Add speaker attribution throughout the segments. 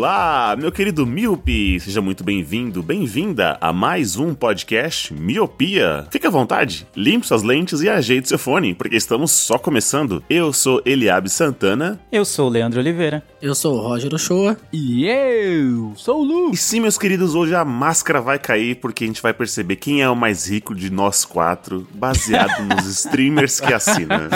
Speaker 1: Olá, meu querido Miope! Seja muito bem-vindo, bem-vinda a mais um podcast Miopia. Fique à vontade, limpe suas lentes e ajeite seu fone, porque estamos só começando. Eu sou Eliabe Santana.
Speaker 2: Eu sou o Leandro Oliveira.
Speaker 3: Eu sou o Roger Ochoa.
Speaker 2: E eu sou o Lu.
Speaker 1: E sim, meus queridos, hoje a máscara vai cair porque a gente vai perceber quem é o mais rico de nós quatro, baseado nos streamers que assinam.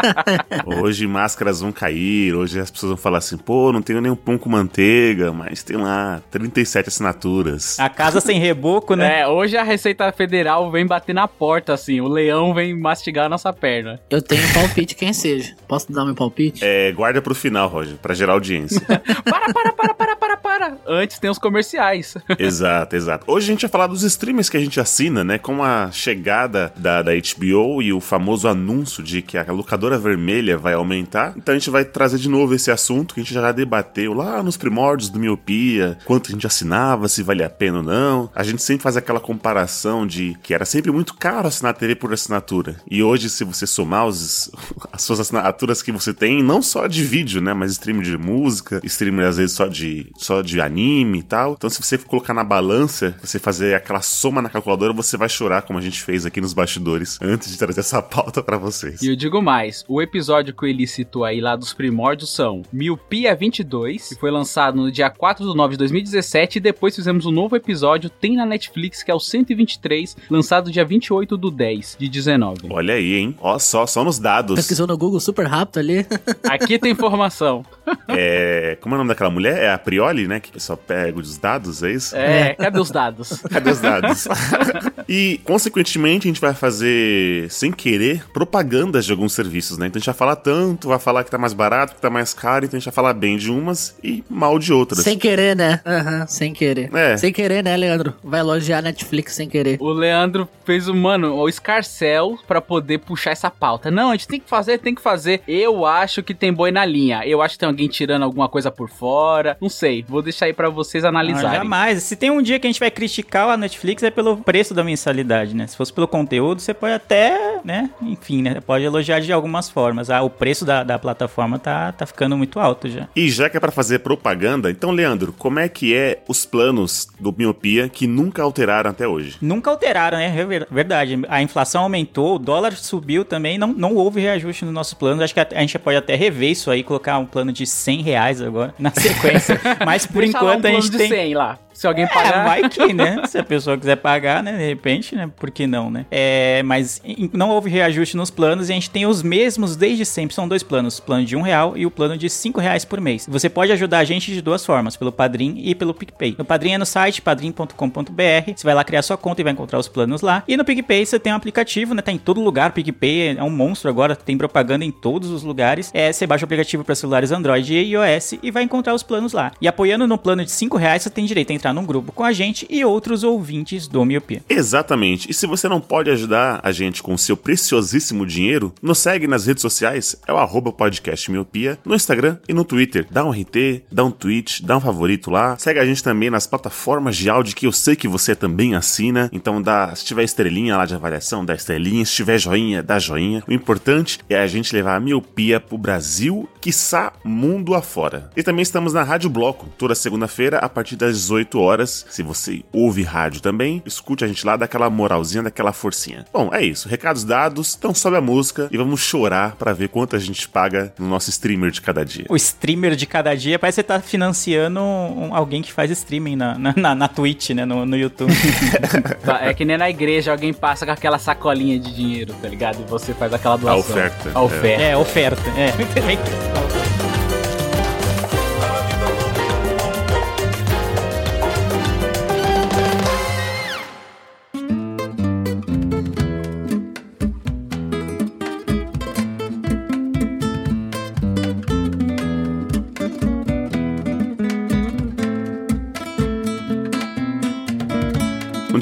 Speaker 1: Hoje máscaras vão cair, hoje as pessoas vão falar assim, pô, não tenho nenhum pão com manteiga, mas tem lá 37 assinaturas.
Speaker 2: A casa sem reboco, né?
Speaker 4: É, hoje a Receita Federal vem bater na porta, assim. O leão vem mastigar a nossa perna.
Speaker 3: Eu tenho um palpite quem seja. Posso dar meu palpite?
Speaker 1: É, guarda pro final, Roger, pra gerar audiência.
Speaker 4: Para, para, para, para, para, para. Antes tem os comerciais.
Speaker 1: exato, exato. Hoje a gente vai falar dos streamers que a gente assina, né? Com a chegada da, da HBO e o famoso anúncio de que a locadora vermelha vai aumentar. Então a gente vai trazer de novo esse assunto que a gente já debateu lá nos primórdios do Miopia, quanto a gente assinava, se valia a pena ou não. A gente sempre faz aquela comparação de que era sempre muito caro assinar a TV por assinatura. E hoje, se você somar os, as suas assinaturas que você tem, não só de vídeo, né? Mas stream de música, stream às vezes só de, só de anime e tal. Então, se você colocar na balança, você fazer aquela soma na calculadora, você vai chorar, como a gente fez aqui nos bastidores, antes de trazer essa pauta para vocês.
Speaker 4: E eu digo mais, o episódio que o Eli citou aí lá dos primórdios são Miopia 22, que foi lançado no dia 4 de 9 de 2017, e depois fizemos um novo episódio, tem na Netflix, que é o 123, lançado dia 28 do 10 de 19.
Speaker 1: Olha aí, hein? Ó, só, só nos dados.
Speaker 3: Pesquisou no Google super rápido ali.
Speaker 4: Aqui tem informação.
Speaker 1: É. Como é o nome daquela mulher? É a Prioli, né? Que só pega os dados, é isso?
Speaker 4: É, cadê os dados?
Speaker 1: Cadê os dados? e, consequentemente, a gente vai fazer, sem querer, propagandas de alguns serviços, né? Então a gente vai falar tanto, vai falar que tá mais barato, que tá mais caro, então a gente vai falar bem de umas e mal de outras.
Speaker 3: Sem querer, né? Aham, sem querer.
Speaker 1: É.
Speaker 3: Sem querer, né, Leandro? Vai elogiar a Netflix sem querer.
Speaker 4: O Leandro fez o, mano, o escarcel pra poder puxar essa pauta. Não, a gente tem que fazer, tem que fazer. Eu acho que tem boi na linha. Eu acho que tem alguém tirando alguma coisa por fora. Não sei, vou deixar aí pra vocês
Speaker 2: Não,
Speaker 4: analisarem.
Speaker 2: jamais. Se tem um dia que a gente vai criticar a Netflix é pelo preço da mensalidade, né? Se fosse pelo conteúdo, você pode até, né? Enfim, né? Pode elogiar de algumas formas. Ah, o preço da, da plataforma tá, tá ficando muito alto já.
Speaker 1: E já que é pra fazer propaganda, então, Leandro, como é que é os planos do Miopia que nunca alteraram até hoje?
Speaker 2: Nunca alteraram, né? É ver- verdade. A inflação aumentou, o dólar subiu também, não, não houve reajuste no nosso plano. Acho que a, a gente pode até rever isso aí, colocar um plano de 100 reais agora na sequência. Mas por
Speaker 4: Deixa lá um
Speaker 2: enquanto a
Speaker 4: plano
Speaker 2: gente
Speaker 4: de
Speaker 2: tem.
Speaker 4: 100 lá. Se alguém
Speaker 2: É,
Speaker 4: pagar.
Speaker 2: vai que, né? Se a pessoa quiser pagar, né? De repente, né? Por que não, né? É, mas não houve reajuste nos planos e a gente tem os mesmos desde sempre. São dois planos: o plano de um real e o plano de cinco reais por mês. Você pode ajudar a gente de duas formas: pelo Padrim e pelo PicPay. No Padrim é no site padrim.com.br. Você vai lá criar sua conta e vai encontrar os planos lá. E no PicPay você tem um aplicativo, né? Tá em todo lugar. O PicPay é um monstro agora, tem propaganda em todos os lugares. É, você baixa o aplicativo para celulares Android e iOS e vai encontrar os planos lá. E apoiando no plano de cinco reais, você tem direito a entrar num grupo com a gente e outros ouvintes do Miopia.
Speaker 1: Exatamente. E se você não pode ajudar a gente com o seu preciosíssimo dinheiro, nos segue nas redes sociais, é o arroba podcast miopia, no Instagram e no Twitter. Dá um RT, dá um tweet, dá um favorito lá. Segue a gente também nas plataformas de áudio que eu sei que você também assina. Então dá, se tiver estrelinha lá de avaliação, dá estrelinha. Se tiver joinha, dá joinha. O importante é a gente levar a miopia pro Brasil, quiçá mundo afora. E também estamos na Rádio Bloco, toda segunda-feira, a partir das 18 horas. Se você ouve rádio também, escute a gente lá, dá aquela moralzinha, daquela forcinha. Bom, é isso. Recados dados, então sobe a música e vamos chorar pra ver quanto a gente paga no nosso streamer de cada dia.
Speaker 2: O streamer de cada dia parece que você tá financiando um- alguém que faz streaming na, na, na, na Twitch, né? No, no YouTube.
Speaker 4: É que nem na igreja alguém passa com aquela sacolinha de dinheiro, tá ligado? E você faz aquela doação.
Speaker 1: oferta,
Speaker 4: A oferta.
Speaker 2: é, oferta. É.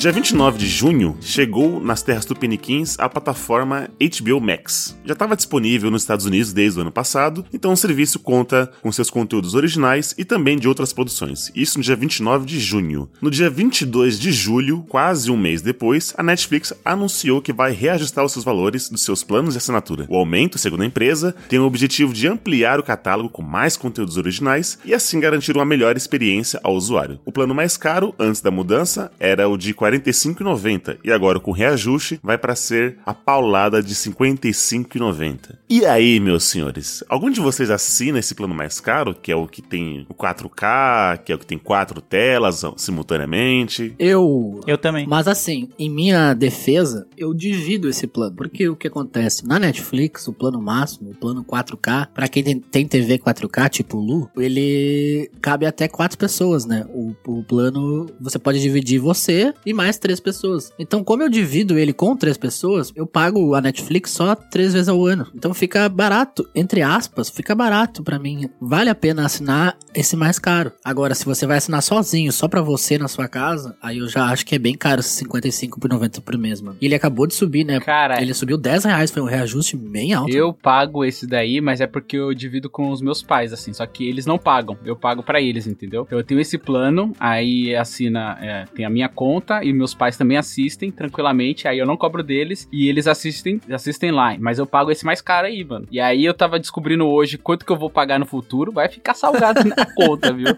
Speaker 1: dia 29 de junho, chegou nas terras tupiniquins a plataforma HBO Max. Já estava disponível nos Estados Unidos desde o ano passado, então o serviço conta com seus conteúdos originais e também de outras produções. Isso no dia 29 de junho. No dia 22 de julho, quase um mês depois, a Netflix anunciou que vai reajustar os seus valores dos seus planos de assinatura. O aumento, segundo a empresa, tem o objetivo de ampliar o catálogo com mais conteúdos originais e assim garantir uma melhor experiência ao usuário. O plano mais caro, antes da mudança, era o de R$ 45,90 e agora com reajuste vai para ser a paulada de R$ 55,90. E aí, meus senhores, algum de vocês assina esse plano mais caro, que é o que tem o 4K, que é o que tem quatro telas simultaneamente?
Speaker 3: Eu.
Speaker 2: Eu também.
Speaker 3: Mas assim, em minha defesa, eu divido esse plano. Porque o que acontece? Na Netflix, o plano máximo, o plano 4K, pra quem tem, tem TV 4K, tipo o Lu, ele cabe até quatro pessoas, né? O, o plano, você pode dividir você e mais três pessoas. Então, como eu divido ele com três pessoas, eu pago a Netflix só três vezes ao ano. Então fica barato, entre aspas, fica barato pra mim. Vale a pena assinar esse mais caro. Agora, se você vai assinar sozinho, só pra você na sua casa, aí eu já acho que é bem caro, 55 por 90 por mês, mano. E ele acabou de subir, né?
Speaker 4: Cara,
Speaker 3: Ele subiu 10 reais, foi um reajuste bem alto.
Speaker 4: eu pago esse daí, mas é porque eu divido com os meus pais, assim. Só que eles não pagam. Eu pago pra eles, entendeu? Eu tenho esse plano, aí assina, é, tem a minha conta e meus pais também assistem tranquilamente. Aí eu não cobro deles e eles assistem, assistem lá. Mas eu pago esse mais caro aí, mano. E aí eu tava descobrindo hoje quanto que eu vou pagar no futuro. Vai ficar salgado na conta, viu?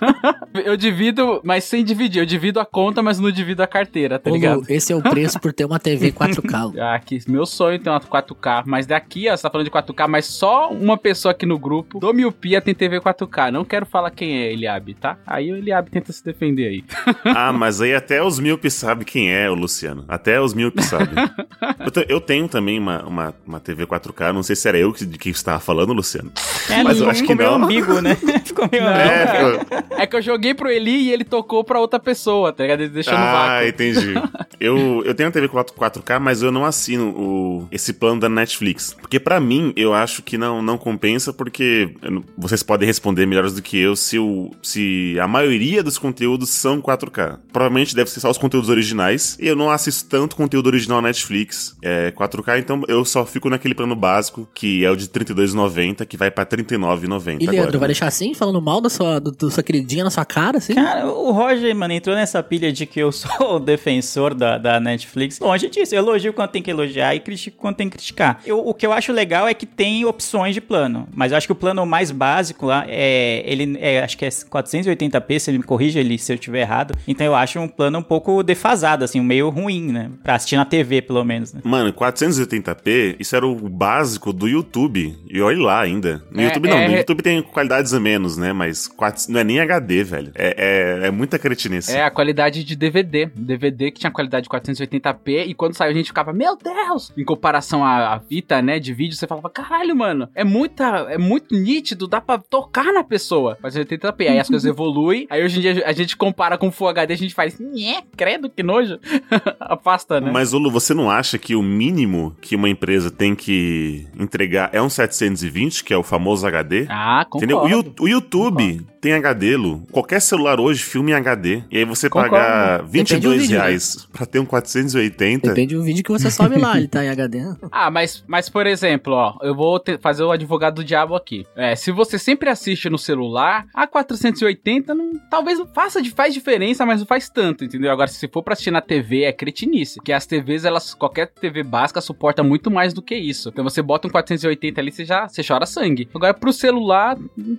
Speaker 4: eu divido, mas sem dividir. Eu divido a conta, mas não divido a carteira, tá
Speaker 3: Ô, Lu,
Speaker 4: ligado?
Speaker 3: esse é o preço por ter uma TV 4K. Lu.
Speaker 4: Ah, que meu sonho é ter uma 4K, mas daqui, ó, você tá falando de 4K, mas só uma pessoa aqui no grupo do Miopia tem TV 4K. Não quero falar quem é Eliabe, tá? Aí o Eliabe tenta se defender aí.
Speaker 1: Ah, mas aí até os míopes sabem quem é o Luciano. Até os míopes sabem. eu, te- eu tenho também uma, uma, uma TV 4K, não sei se era eu que- de quem você estava falando, Luciano.
Speaker 2: É,
Speaker 1: Mas eu acho que não.
Speaker 2: ambíguo, né? ficou meio.
Speaker 1: É, eu-
Speaker 4: É que eu joguei pro Eli e ele tocou pra outra pessoa, tá ligado? Ele deixou no
Speaker 1: ah,
Speaker 4: vácuo.
Speaker 1: entendi. Eu, eu tenho a TV 4, 4K, mas eu não assino o, esse plano da Netflix. Porque pra mim, eu acho que não, não compensa, porque eu vocês podem responder melhores do que eu se, o, se a maioria dos conteúdos são 4K. Provavelmente deve ser só os conteúdos originais. E eu não assisto tanto conteúdo original na Netflix é 4K, então eu só fico naquele plano básico, que é o de R$ 32,90, que vai pra R$ 39,90
Speaker 3: E
Speaker 1: agora.
Speaker 3: Leandro, vai
Speaker 1: né?
Speaker 3: deixar assim, falando mal da sua, do, do sua queridinha na sua cara, assim?
Speaker 2: Cara, o Roger, mano, entrou nessa pilha de que eu sou o defensor da, da Netflix. Longe disso, eu elogio quando tem que elogiar e critico quando tem que criticar. Eu, o que eu acho legal é que tem opções de plano, mas eu acho que o plano mais básico lá é, ele é, acho que é 480p, se ele me corrige ele se eu estiver errado. Então eu acho um plano um pouco defasado, assim, meio ruim, né? Pra assistir na TV, pelo menos, né?
Speaker 1: Mano, 480p, isso era o básico do YouTube. E olha lá ainda. No
Speaker 4: É,
Speaker 1: YouTube não,
Speaker 4: é-
Speaker 1: no YouTube tem qualidades a menos, né? Mas 4 não é nem HD, velho. É, é, é muita cretinice.
Speaker 4: É a qualidade de DVD. DVD que tinha qualidade de 480p e quando saiu a gente ficava, meu Deus! Em comparação à, à fita, né, de vídeo, você falava, caralho, mano, é muita, é muito nítido, dá pra tocar na pessoa. 480p. Aí as coisas evoluem. Aí hoje em dia a gente compara com Full HD, a gente faz, nhé, credo, que nojo. Afasta, né?
Speaker 1: Mas, Olu, você não acha que o mínimo que uma empresa tem que entregar é um 720, que é o famoso HD?
Speaker 4: Ah,
Speaker 1: Entendeu? O,
Speaker 4: concordo.
Speaker 1: O YouTube tem HD, Lu. Qualquer celular hoje filma em HD. E aí você
Speaker 4: Concordo.
Speaker 1: pagar 22
Speaker 3: Depende do vídeo, né?
Speaker 1: reais pra ter um 480.
Speaker 3: Depende do vídeo que você sobe lá, ele tá em HD.
Speaker 4: Ah, mas, mas por exemplo, ó, eu vou te- fazer o advogado do diabo aqui. É, se você sempre assiste no celular, a 480 não, talvez não faça de faz diferença, mas não faz tanto, entendeu? Agora, se for pra assistir na TV, é cretinice. Porque as TVs, elas, qualquer TV básica suporta muito mais do que isso. Então você bota um 480 ali, você já você chora sangue. Agora, pro celular,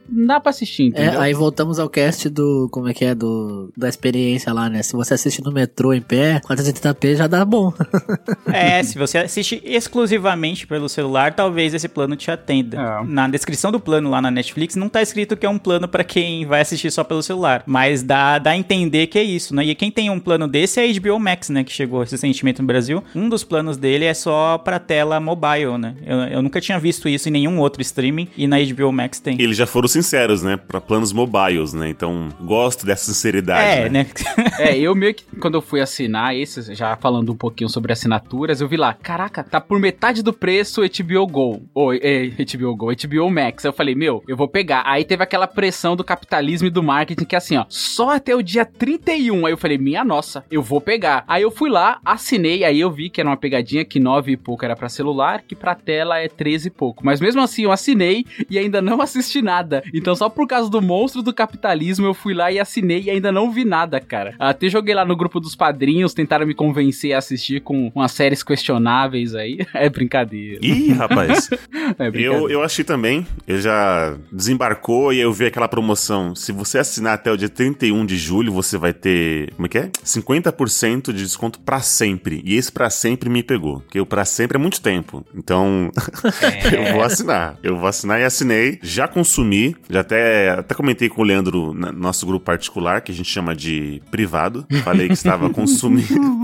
Speaker 4: não dá pra assistir,
Speaker 3: É,
Speaker 4: entendeu?
Speaker 3: Aí voltamos ao cast do. Como é que é? Do, da experiência lá, né? Se você assiste no metrô em pé, 480p já dá bom.
Speaker 2: É, se você assiste exclusivamente pelo celular, talvez esse plano te atenda.
Speaker 4: É.
Speaker 2: Na descrição do plano lá na Netflix não tá escrito que é um plano pra quem vai assistir só pelo celular, mas dá, dá a entender que é isso, né? E quem tem um plano desse é a HBO Max, né, que chegou recentemente no Brasil. Um dos planos dele é só pra tela mobile, né? Eu, eu nunca tinha visto isso em nenhum outro streaming e na HBO Max tem.
Speaker 1: Eles já foram sinceros, né? Pra planos mobiles, né? Então, gosto dessa sinceridade.
Speaker 2: É,
Speaker 1: né?
Speaker 2: né?
Speaker 4: É, eu meio que, quando eu fui assinar esse, já falando um pouquinho sobre assinaturas, eu vi lá, caraca, tá por metade do preço HBO Go. Ou, é, HBO Go, HBO Max. Eu falei, meu, eu vou pegar. Aí teve aquela pressão do capitalismo e do marketing que é assim, ó, só até o dia 31. Aí eu falei, minha nossa, eu vou pegar. Aí eu fui lá, assinei, aí eu vi que era uma pegadinha que 9 e pouco era pra celular, que pra tela é 13 e pouco. Mas mesmo assim, eu assinei e ainda não assisti nada. Então, só por causa do monstro do capitalismo, eu fui lá e assinei e ainda não vi nada, cara. Até joguei lá no grupo dos padrinhos, tentaram me convencer a assistir com umas séries questionáveis aí. É brincadeira.
Speaker 1: Ih, rapaz.
Speaker 4: É
Speaker 1: eu,
Speaker 4: brincadeira.
Speaker 1: eu achei também. Eu já desembarcou e eu vi aquela promoção. Se você assinar até o dia 31 de julho, você vai ter. Como é que é? 50% de desconto pra sempre. E esse pra sempre me pegou. Porque o pra sempre é muito tempo. Então, eu vou assinar. Eu vou assinar e assinei. Já consumi. Já até, até comentei com o Leandro no nosso grupo particular, que a gente chama de privado. Falei que estava consumindo.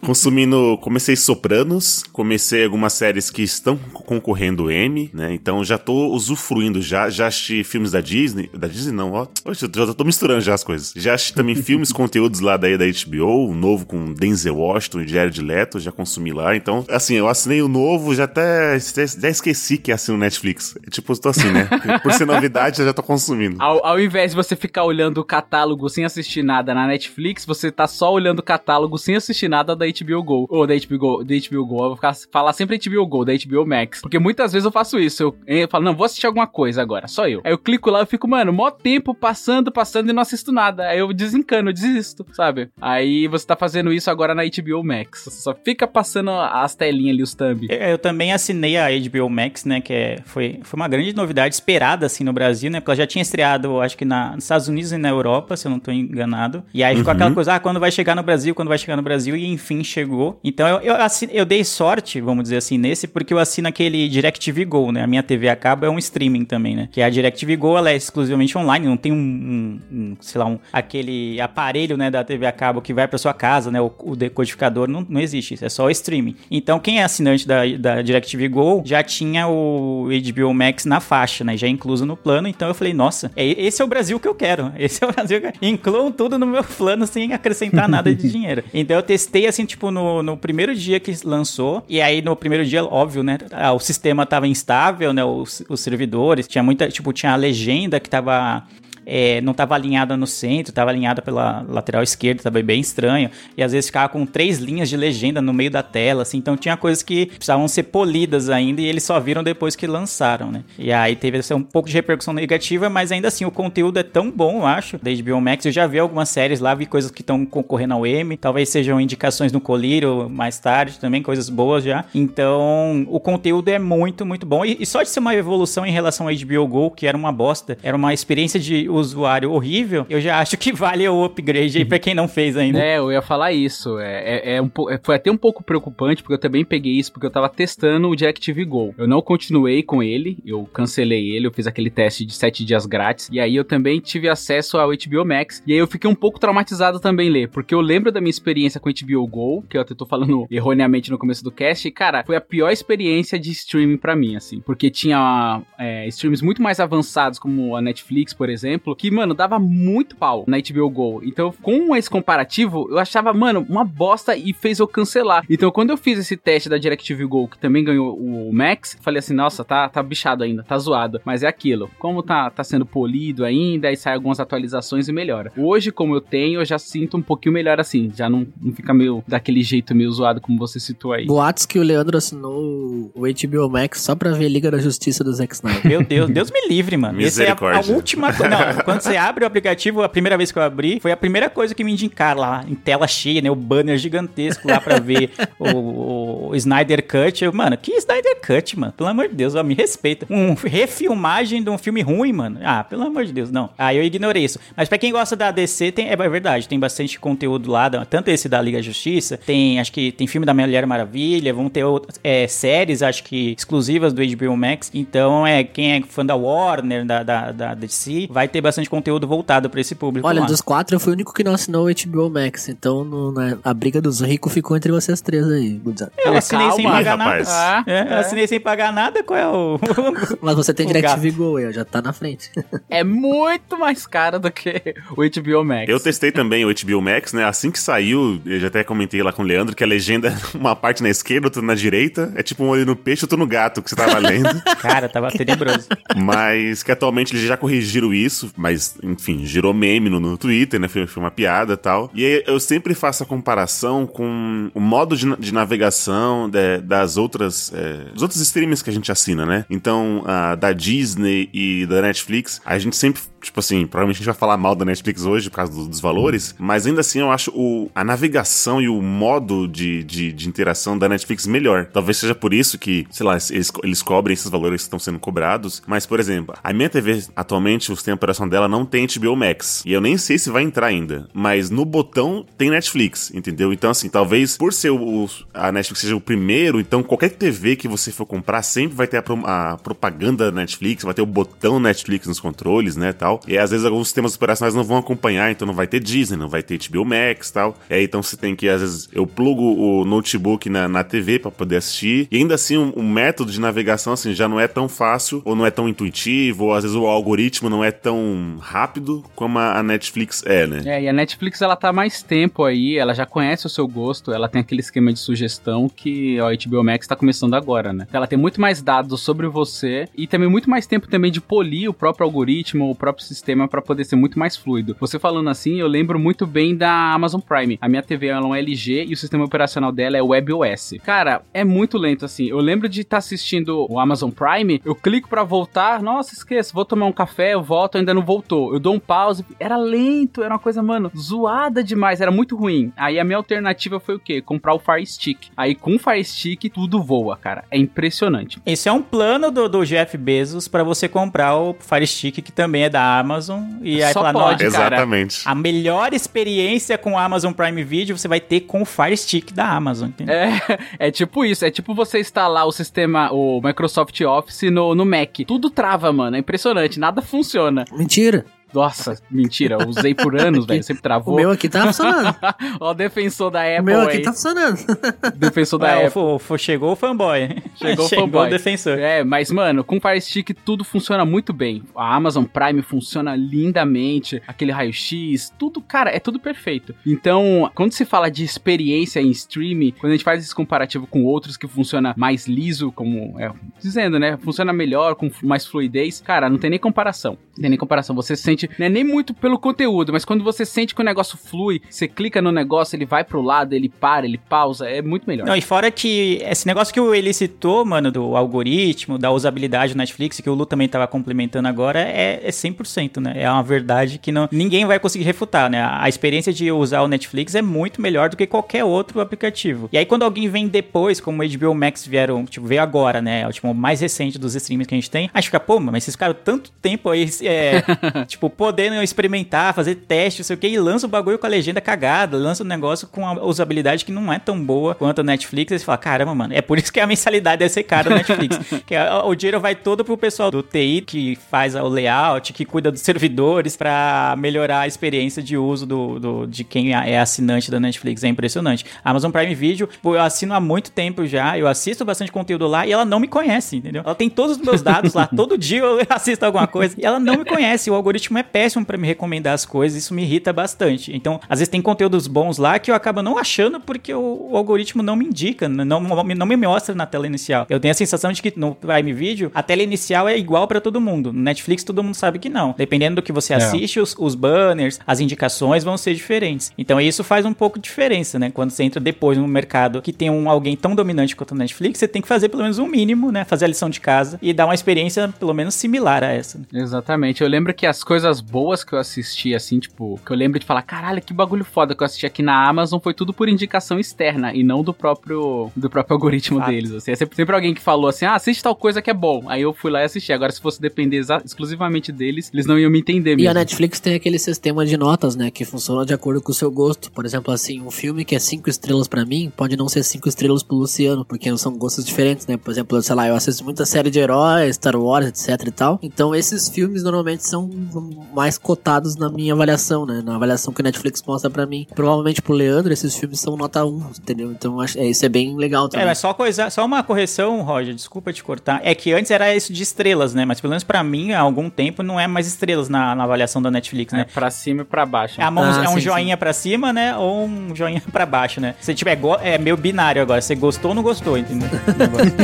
Speaker 1: consumindo. Comecei Sopranos. Comecei algumas séries que estão concorrendo M, né? Então já tô usufruindo já. Já assisti filmes da Disney. Da Disney não, ó. Poxa, eu já tô misturando já as coisas. Já assisti também filmes, conteúdos lá daí da HBO. O novo com Denzel Washington e Jared Leto. Já consumi lá. Então, assim, eu assinei o novo, já até. Já esqueci que assino Netflix. Tipo, eu tô assim, né? Por ser novidade, eu já tô consumindo.
Speaker 4: Ao, ao invés de você ficar olhando o catálogo sem assistir nada na Netflix, você tá só olhando o catálogo sem assistir nada da HBO Go. Ou da HBO da HBO Go. Eu vou ficar, falar sempre HBO Go, da HBO Max. Porque muitas vezes eu faço isso. Eu, eu falo, não, vou assistir alguma coisa agora, só eu. Aí eu clico lá e fico, mano, mó tempo passando, passando e não assisto nada. Aí eu desencano, eu desisto, sabe? Aí você tá fazendo isso agora na HBO Max. Você só fica passando as telinhas ali, os thumb.
Speaker 2: Eu, eu também assinei a HBO Max, né? Que é, foi, foi uma grande novidade esperada, assim, no Brasil, né? Porque ela já tinha estreado, acho que na, nos Estados Unidos e na Europa, se eu não tô enganado. E aí ficou
Speaker 1: Uhum.
Speaker 2: aquela coisa, ah, quando vai chegar no Brasil, quando vai chegar no Brasil, e enfim chegou. Então eu, eu, eu dei sorte, vamos dizer assim, nesse, porque eu assino aquele DirecTV Go, né? A minha TV a cabo é um streaming também, né? Que a DirecTV Go, ela é exclusivamente online, não tem um, um- um, sei lá, um, aquele aparelho, né, da TV a cabo que vai pra sua casa, né? O, o decodificador, não, não existe isso, é só o streaming. Então quem é assinante da, da DirecTV Go já tinha o HBO Max na faixa, né? Já incluso no plano, então eu falei, nossa, é, esse é o Brasil que eu quero. Esse é o Brasil que eu. Incluam tudo no meu plano sem acrescentar nada de dinheiro. Então eu testei assim, tipo, no, no primeiro dia que lançou. E aí no primeiro dia, óbvio, né? ah, O sistema tava instável, né? Os, os servidores. Tinha muita, tipo, tinha a legenda que tava. É, não estava alinhada no centro, estava alinhada pela lateral esquerda, estava bem estranho. E às vezes ficava com três linhas de legenda no meio da tela, assim. Então tinha coisas que precisavam ser polidas ainda e eles só viram depois que lançaram, né? E aí teve assim, um pouco de repercussão negativa, mas ainda assim o conteúdo é tão bom, eu acho, da HBO Max. Eu já vi algumas séries lá, vi coisas que estão concorrendo ao M, talvez sejam indicações no Colírio mais tarde também, coisas boas já. Então o conteúdo é muito, muito bom. E, e só de ser uma evolução em relação ao HBO Go, que era uma bosta, era uma experiência de usuário horrível, eu já acho que vale o upgrade aí pra quem não fez ainda.
Speaker 4: É, eu ia falar isso. É, é, é um, é- foi até um pouco preocupante, porque eu também peguei isso, porque eu tava testando o DirecTV Go. Eu não continuei com ele, eu cancelei ele, eu fiz aquele teste de 7 dias grátis, e aí eu também tive acesso ao HBO Max, e aí eu fiquei um pouco traumatizado também, Lê, porque eu lembro da minha experiência com o HBO Go, que eu até tô falando erroneamente no começo do cast, e cara, foi a pior experiência de streaming pra mim, assim, porque tinha é, streams muito mais avançados, como a Netflix, por exemplo, que, mano, dava muito pau na HBO Go. Então, com esse comparativo, eu achava, mano, uma bosta e fez eu cancelar. Então, quando eu fiz esse teste da DirecTV Go, que também ganhou o Max, falei assim, nossa, tá, tá bichado ainda, tá zoado. Mas é aquilo, como tá, tá sendo polido ainda, aí sai algumas atualizações e melhora. Hoje, como eu tenho, eu já sinto um pouquinho melhor assim, já não, não fica meio daquele jeito meio zoado como você citou aí.
Speaker 3: Boatos que o Leandro assinou o HBO Max só pra ver Liga da Justiça do Zack Snyder.
Speaker 2: Meu Deus, Deus me livre, mano. Essa é a, a
Speaker 1: Misericórdia.
Speaker 2: última coisa. Não, quando você abre o aplicativo, a primeira vez que eu abri, foi a primeira coisa que me indicaram lá, em tela cheia, né? O banner gigantesco lá pra ver o, o Snyder Cut. Eu, mano, que Snyder Cut, mano? Pelo amor de Deus, ó, me respeita. Um refilmagem de um filme ruim, mano. Ah, pelo amor de Deus, não. Aí eu ignorei isso. Mas pra quem gosta da DC, tem, é verdade, tem bastante conteúdo lá, tanto esse da Liga Justiça, tem, acho que tem filme da Mulher Maravilha, vão ter outras, é, séries, acho que exclusivas do HBO Max. Então, é quem é fã da Warner, da, da, da DC, vai ter bastante conteúdo voltado pra esse público.
Speaker 3: Olha,
Speaker 2: lá.
Speaker 3: dos quatro eu fui o único que não assinou o HBO Max, então no- na- a briga dos ricos ficou entre vocês três aí, Gudzão.
Speaker 2: Eu assinei sem
Speaker 4: Calma,
Speaker 2: pagar
Speaker 1: rapaz.
Speaker 2: nada.
Speaker 4: Ah,
Speaker 2: É, eu assinei sem pagar nada, qual é o.
Speaker 3: Mas você tem DirecTV. Go ó, já tá na frente.
Speaker 4: é muito mais caro do que o HBO Max.
Speaker 1: Eu testei também o HBO Max, né? Assim que saiu, eu já até comentei lá com o Leandro que a legenda, uma parte na esquerda, outra na direita, é tipo um olho no peixe, outro no gato que você tava lendo.
Speaker 2: Cara, tava tenebroso.
Speaker 1: mas que atualmente eles já corrigiram isso, mas enfim, gerou meme no, no Twitter, né? Foi, foi uma piada e tal. E aí eu sempre faço a comparação com o modo de, de navegação de- das outras, é, dos outros streams que a gente assina, né? Então, a da Disney e da Netflix, a gente sempre, tipo assim, provavelmente a gente vai falar mal da Netflix hoje por causa do- dos valores, mas ainda assim eu acho o, a navegação e o modo de, de, de interação da Netflix melhor. Talvez seja por isso que, sei lá, eles, eles cobrem esses valores que estão sendo cobrados, mas, por exemplo, a minha TV atualmente, o sistema de operação dela não tem HBO Max, e eu nem sei se vai entrar ainda, mas no botão tem Netflix, entendeu? Então, assim, talvez por ser o, o- a Netflix seja o primeiro, então qualquer TV que você for comprar sempre vai ter a, a propaganda da Netflix, vai ter o botão Netflix nos controles, né, tal. E às vezes alguns sistemas operacionais não vão acompanhar, então não vai ter Disney, não vai ter HBO Max, tal. E aí, então você tem que, às vezes, eu plugo o notebook na, na TV pra poder assistir, e ainda assim, o um, método de navegação, assim, já não é tão fácil, ou não é tão intuitivo, ou às vezes o algoritmo não é tão rápido como a, Netflix é, né?
Speaker 4: É, e a Netflix ela tá mais tempo aí, ela já conhece o seu gosto, ela tem aquele esquema de sugestão que a HBO Max tá começando agora, né? Ela tem muito mais dados sobre você e também muito mais tempo também de polir o próprio algoritmo, o próprio sistema para poder ser muito mais fluido. Você falando assim, eu lembro muito bem da Amazon Prime. A minha TV ela é um LG e o sistema operacional dela é WebOS. Cara, é muito lento assim. Eu lembro de estar assistindo o Amazon Prime, eu clico para voltar, nossa, esqueço, vou tomar um café, eu volto, ainda não voltou. Eu dou um pause, era lento, era uma coisa, mano, zoada demais, era muito ruim. Aí a minha alternativa foi o quê? Comprar o Fire Stick. Aí com o Fire Stick tudo voa, cara. É impressionante.
Speaker 2: Esse é um plano do, do Jeff Bezos pra você comprar o Fire Stick, que também é da Amazon. E aí
Speaker 4: Só
Speaker 2: falar,
Speaker 4: pode,
Speaker 2: "Não,
Speaker 4: cara.
Speaker 1: Exatamente.
Speaker 2: a melhor experiência com o Amazon Prime Video você vai ter com o Fire Stick da Amazon, entendeu?
Speaker 4: É, é tipo isso, é tipo você instalar o sistema, o Microsoft Office no, no Mac. Tudo trava, mano, é impressionante, nada funciona.
Speaker 3: Mentira.
Speaker 4: Nossa, mentira, eu usei por anos, velho, sempre
Speaker 3: O
Speaker 4: travou.
Speaker 3: meu aqui tá funcionando.
Speaker 4: Ó, o defensor da Apple
Speaker 3: o meu aqui
Speaker 4: aí.
Speaker 3: tá funcionando.
Speaker 4: Defensor da
Speaker 2: Ué, o
Speaker 4: Apple.
Speaker 2: fo- chegou o fanboy.
Speaker 4: Chegou o fanboy.
Speaker 2: o defensor.
Speaker 4: É, mas, mano, com o Fire Stick tudo funciona muito bem. A Amazon Prime funciona lindamente, aquele raio-x, tudo, cara, é tudo perfeito. Então, quando se fala de experiência em streaming, quando a gente faz esse comparativo com outros que funciona mais liso, como é, dizendo, né, funciona melhor, com mais fluidez, cara, não tem nem comparação. Não tem nem comparação. Você sente, não é nem muito pelo conteúdo, mas quando você sente que o negócio flui, você clica no negócio, ele vai pro lado, ele para, ele pausa, é muito melhor.
Speaker 2: Não, e fora que esse negócio que o Eli citou, mano, do algoritmo, da usabilidade do Netflix, que o Lu também tava complementando agora, é, é 100%, né? É uma verdade que não, ninguém vai conseguir refutar, né? A, a experiência de usar o Netflix é muito melhor do que qualquer outro aplicativo. E aí quando alguém vem depois, como o HBO Max vieram, tipo, veio agora, né? É o tipo, mais recente dos streams que a gente tem, a gente fica, pô, mas esses caras tanto tempo aí, é, tipo, podendo experimentar, fazer teste, não sei o que, e lança o bagulho com a legenda cagada, lança o negócio com a usabilidade que não é tão boa quanto a Netflix, aí você fala, caramba, mano, é por isso que a mensalidade deve ser cara da Netflix. que o dinheiro vai todo pro pessoal do TI que faz o layout, que cuida dos servidores pra melhorar a experiência de uso do, do- de quem é assinante da Netflix. É impressionante. A Amazon Prime Video, pô, eu assino há muito tempo já, eu assisto bastante conteúdo lá e ela não me conhece, entendeu? Ela tem todos os meus dados lá, todo dia eu assisto alguma coisa e ela não me conhece. O algoritmo é péssimo pra me recomendar as coisas, isso me irrita bastante. Então, às vezes tem conteúdos bons lá que eu acabo não achando porque o, o algoritmo não me indica, não, não, me mostra na tela inicial. Eu tenho a sensação de que no Prime Video a tela inicial é igual pra todo mundo. No Netflix todo mundo sabe que não. Dependendo do que você assiste, os, os banners, as indicações vão ser diferentes. Então isso faz um pouco de diferença, né? Quando você entra depois no mercado que tem um alguém tão dominante quanto o Netflix, você tem que fazer pelo menos um mínimo, né? Fazer a lição de casa e dar uma experiência pelo menos similar a essa.
Speaker 4: Exatamente. Eu lembro que as coisas boas que eu assisti, assim, tipo, que eu lembro de falar, caralho, que bagulho foda que eu assisti aqui na Amazon foi tudo por indicação externa e não do próprio do próprio algoritmo
Speaker 2: Fato.
Speaker 4: deles. Assim. É sempre, sempre alguém que falou assim, ah, assiste tal coisa que é bom. Aí eu fui lá e assisti. Agora, se fosse depender exclusivamente deles, eles não iam me entender
Speaker 3: E
Speaker 4: mesmo.
Speaker 3: a Netflix tem aquele sistema de notas, né? Que funciona de acordo com o seu gosto. Por exemplo, assim, um filme que é cinco estrelas pra mim pode não ser cinco estrelas pro Luciano, porque são gostos diferentes, né? Por exemplo, sei lá, eu assisto muita série de heróis, Star Wars, etc e tal. Então esses filmes normalmente são, vamos mais cotados na minha avaliação, né? Na avaliação que a Netflix mostra pra mim. Provavelmente pro Leandro, esses filmes são nota 1, entendeu? Então acho, é, isso é bem legal
Speaker 2: É,
Speaker 3: também.
Speaker 2: mas só, coisa, só uma correção, Roger, desculpa te cortar. É que antes era isso de estrelas, né? Mas pelo menos pra mim, há algum tempo, não é mais estrelas na, na avaliação da Netflix,
Speaker 4: É
Speaker 2: né?
Speaker 4: pra cima e pra baixo.
Speaker 2: É, a mão,
Speaker 3: Ah,
Speaker 2: é um
Speaker 3: sim,
Speaker 2: joinha pra cima, né? Ou um joinha pra baixo, né? Você tiver go- é meio binário agora. Você gostou ou não gostou, entendeu? O negócio.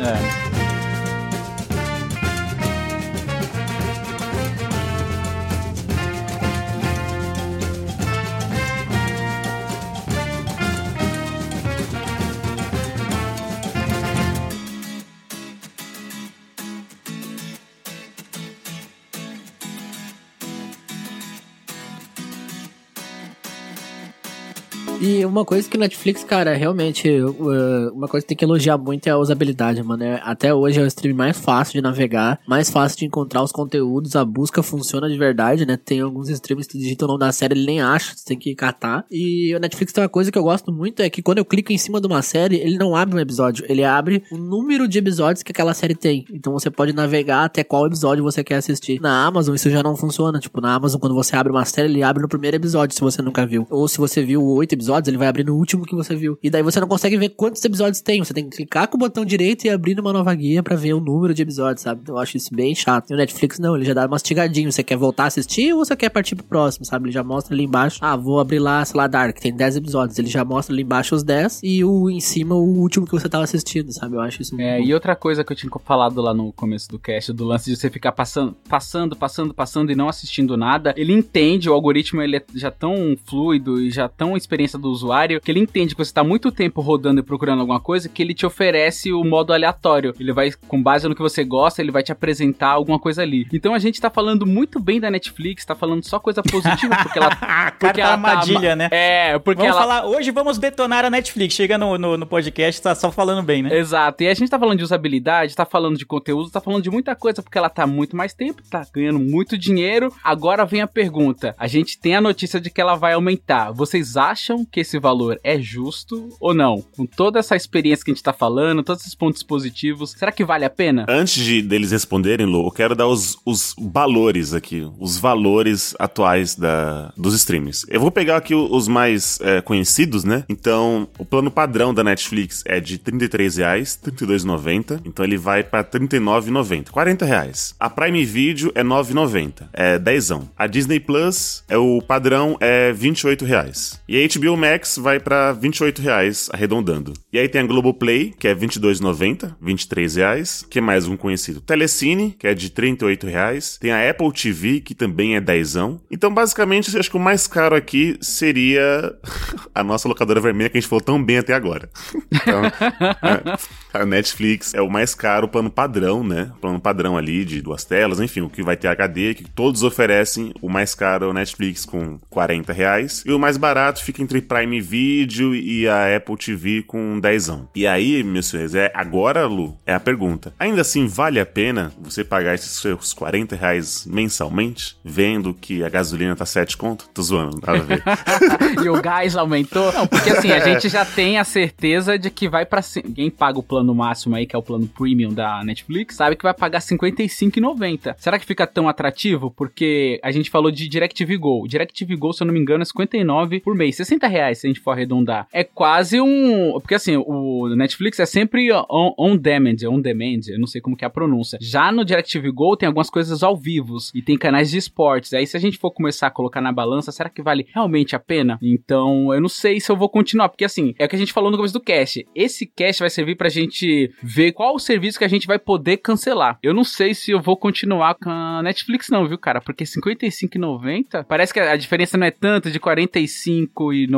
Speaker 2: é.
Speaker 3: E uma coisa que Netflix, cara, realmente, uh, uma coisa que tem que elogiar muito é a usabilidade, mano. É- Até hoje é o stream mais fácil de navegar, mais fácil de encontrar os conteúdos, a busca funciona de verdade, né? Tem alguns streams que digitam o nome da série, ele nem acha, você tem que catar. E o Netflix tem uma coisa que eu gosto muito, é que quando eu clico em cima de uma série, ele não abre um episódio, ele abre o número de episódios que aquela série tem. Então você pode navegar até qual episódio você quer assistir. Na Amazon isso já não funciona, tipo, na Amazon quando você abre uma série, ele abre no primeiro episódio, se você nunca viu. Ou se você viu oito episódios, ele vai abrir no último que você viu. E daí você não consegue ver quantos episódios tem. Você tem que clicar com o botão direito e abrir numa nova guia pra ver o número de episódios, sabe? Então eu acho isso bem chato. E o Netflix não, ele já dá mastigadinho. Você quer voltar a assistir ou você quer partir pro próximo, sabe? Ele já mostra ali embaixo. Ah, vou abrir lá, sei lá, Dark, tem 10 episódios. Ele já mostra ali embaixo os 10 e o em cima o último que você tava assistindo, sabe? Eu acho isso muito
Speaker 4: É, e outra coisa que eu tinha falado lá no começo do cast, do lance de você ficar passando, passando, passando, passando e não assistindo nada, ele entende, o algoritmo ele é já tão fluido e já tão experiência do usuário, que ele entende que você tá muito tempo rodando e procurando alguma coisa, que ele te oferece o modo aleatório. Ele vai, com base no que você gosta, ele vai te apresentar alguma coisa ali. Então a gente tá falando muito bem da Netflix, tá falando só coisa positiva, porque ela... Porque ela tá-
Speaker 2: armadilha, né?
Speaker 4: É, porque
Speaker 2: Vamos
Speaker 4: ela...
Speaker 2: falar, hoje vamos detonar a Netflix. Chega no, no, no podcast, tá só falando bem, né?
Speaker 4: Exato, e a gente tá falando de usabilidade, tá falando de conteúdo, tá falando de muita coisa, porque ela tá muito mais tempo, tá ganhando muito dinheiro. Agora vem a pergunta: a gente tem a notícia de que ela vai aumentar. Vocês acham que esse valor é justo ou não? Com toda essa experiência que a gente tá falando, todos esses pontos positivos, será que vale a pena?
Speaker 1: Antes de deles responderem, Lu, eu quero dar os, os valores aqui, os valores atuais da, dos streams. Eu vou pegar aqui os mais é, conhecidos, né? Então, o plano padrão da Netflix é de 33 reais, R$ 32,90. Então ele vai pra R$ 39,90, 40 reais. A Prime Video é R$ 9,90, é 10. A Disney Plus é o padrão é 28 reais. E a HBO Max vai pra 28 reais, arredondando. E aí tem a Globoplay, que é R$ 22,90, 23 reais. Que é mais um conhecido? Telecine, que é de 38 reais. Tem a Apple TV, que também é 10. Então, basicamente, acho que o mais caro aqui seria a nossa locadora vermelha, que a gente falou tão bem até agora. Então, a- a Netflix é o mais caro, plano padrão, né? Plano padrão ali de duas telas, enfim, o que vai ter HD, que todos oferecem. O mais caro é o Netflix com 40 reais. E o mais barato fica entre Prime Video e a Apple TV com 10. E aí, meus senhores, é agora, Lu, é a pergunta. Ainda assim, vale a pena você pagar esses seus 40 reais mensalmente, vendo que a gasolina tá 7 conto? Tô zoando, nada a ver.
Speaker 4: e o gás aumentou? Não, porque assim, a gente já tem a certeza de que vai pra. cima. Quem paga o plano máximo aí, que é o plano premium da Netflix, sabe que vai pagar R$ 55,90. Será que fica tão atrativo? Porque a gente falou de DirecTV Go. DirecTV Go, se eu não me engano, é 59 por mês. 60 reais, se a gente for arredondar. É quase um. Porque assim, o Netflix é sempre on, on demand, on demand, eu não sei como que é a pronúncia. Já no DirecTV Go tem algumas coisas ao vivo e tem canais de esportes. Aí se a gente for começar a colocar na balança, será que vale realmente a pena? Então, eu não sei se eu vou continuar, porque assim, é o que a gente falou no começo do cast. Esse cast vai servir pra gente ver qual o serviço que a gente vai poder cancelar. Eu não sei se eu vou continuar com a Netflix não, viu, cara? Porque 55,90, parece que a diferença não é tanto de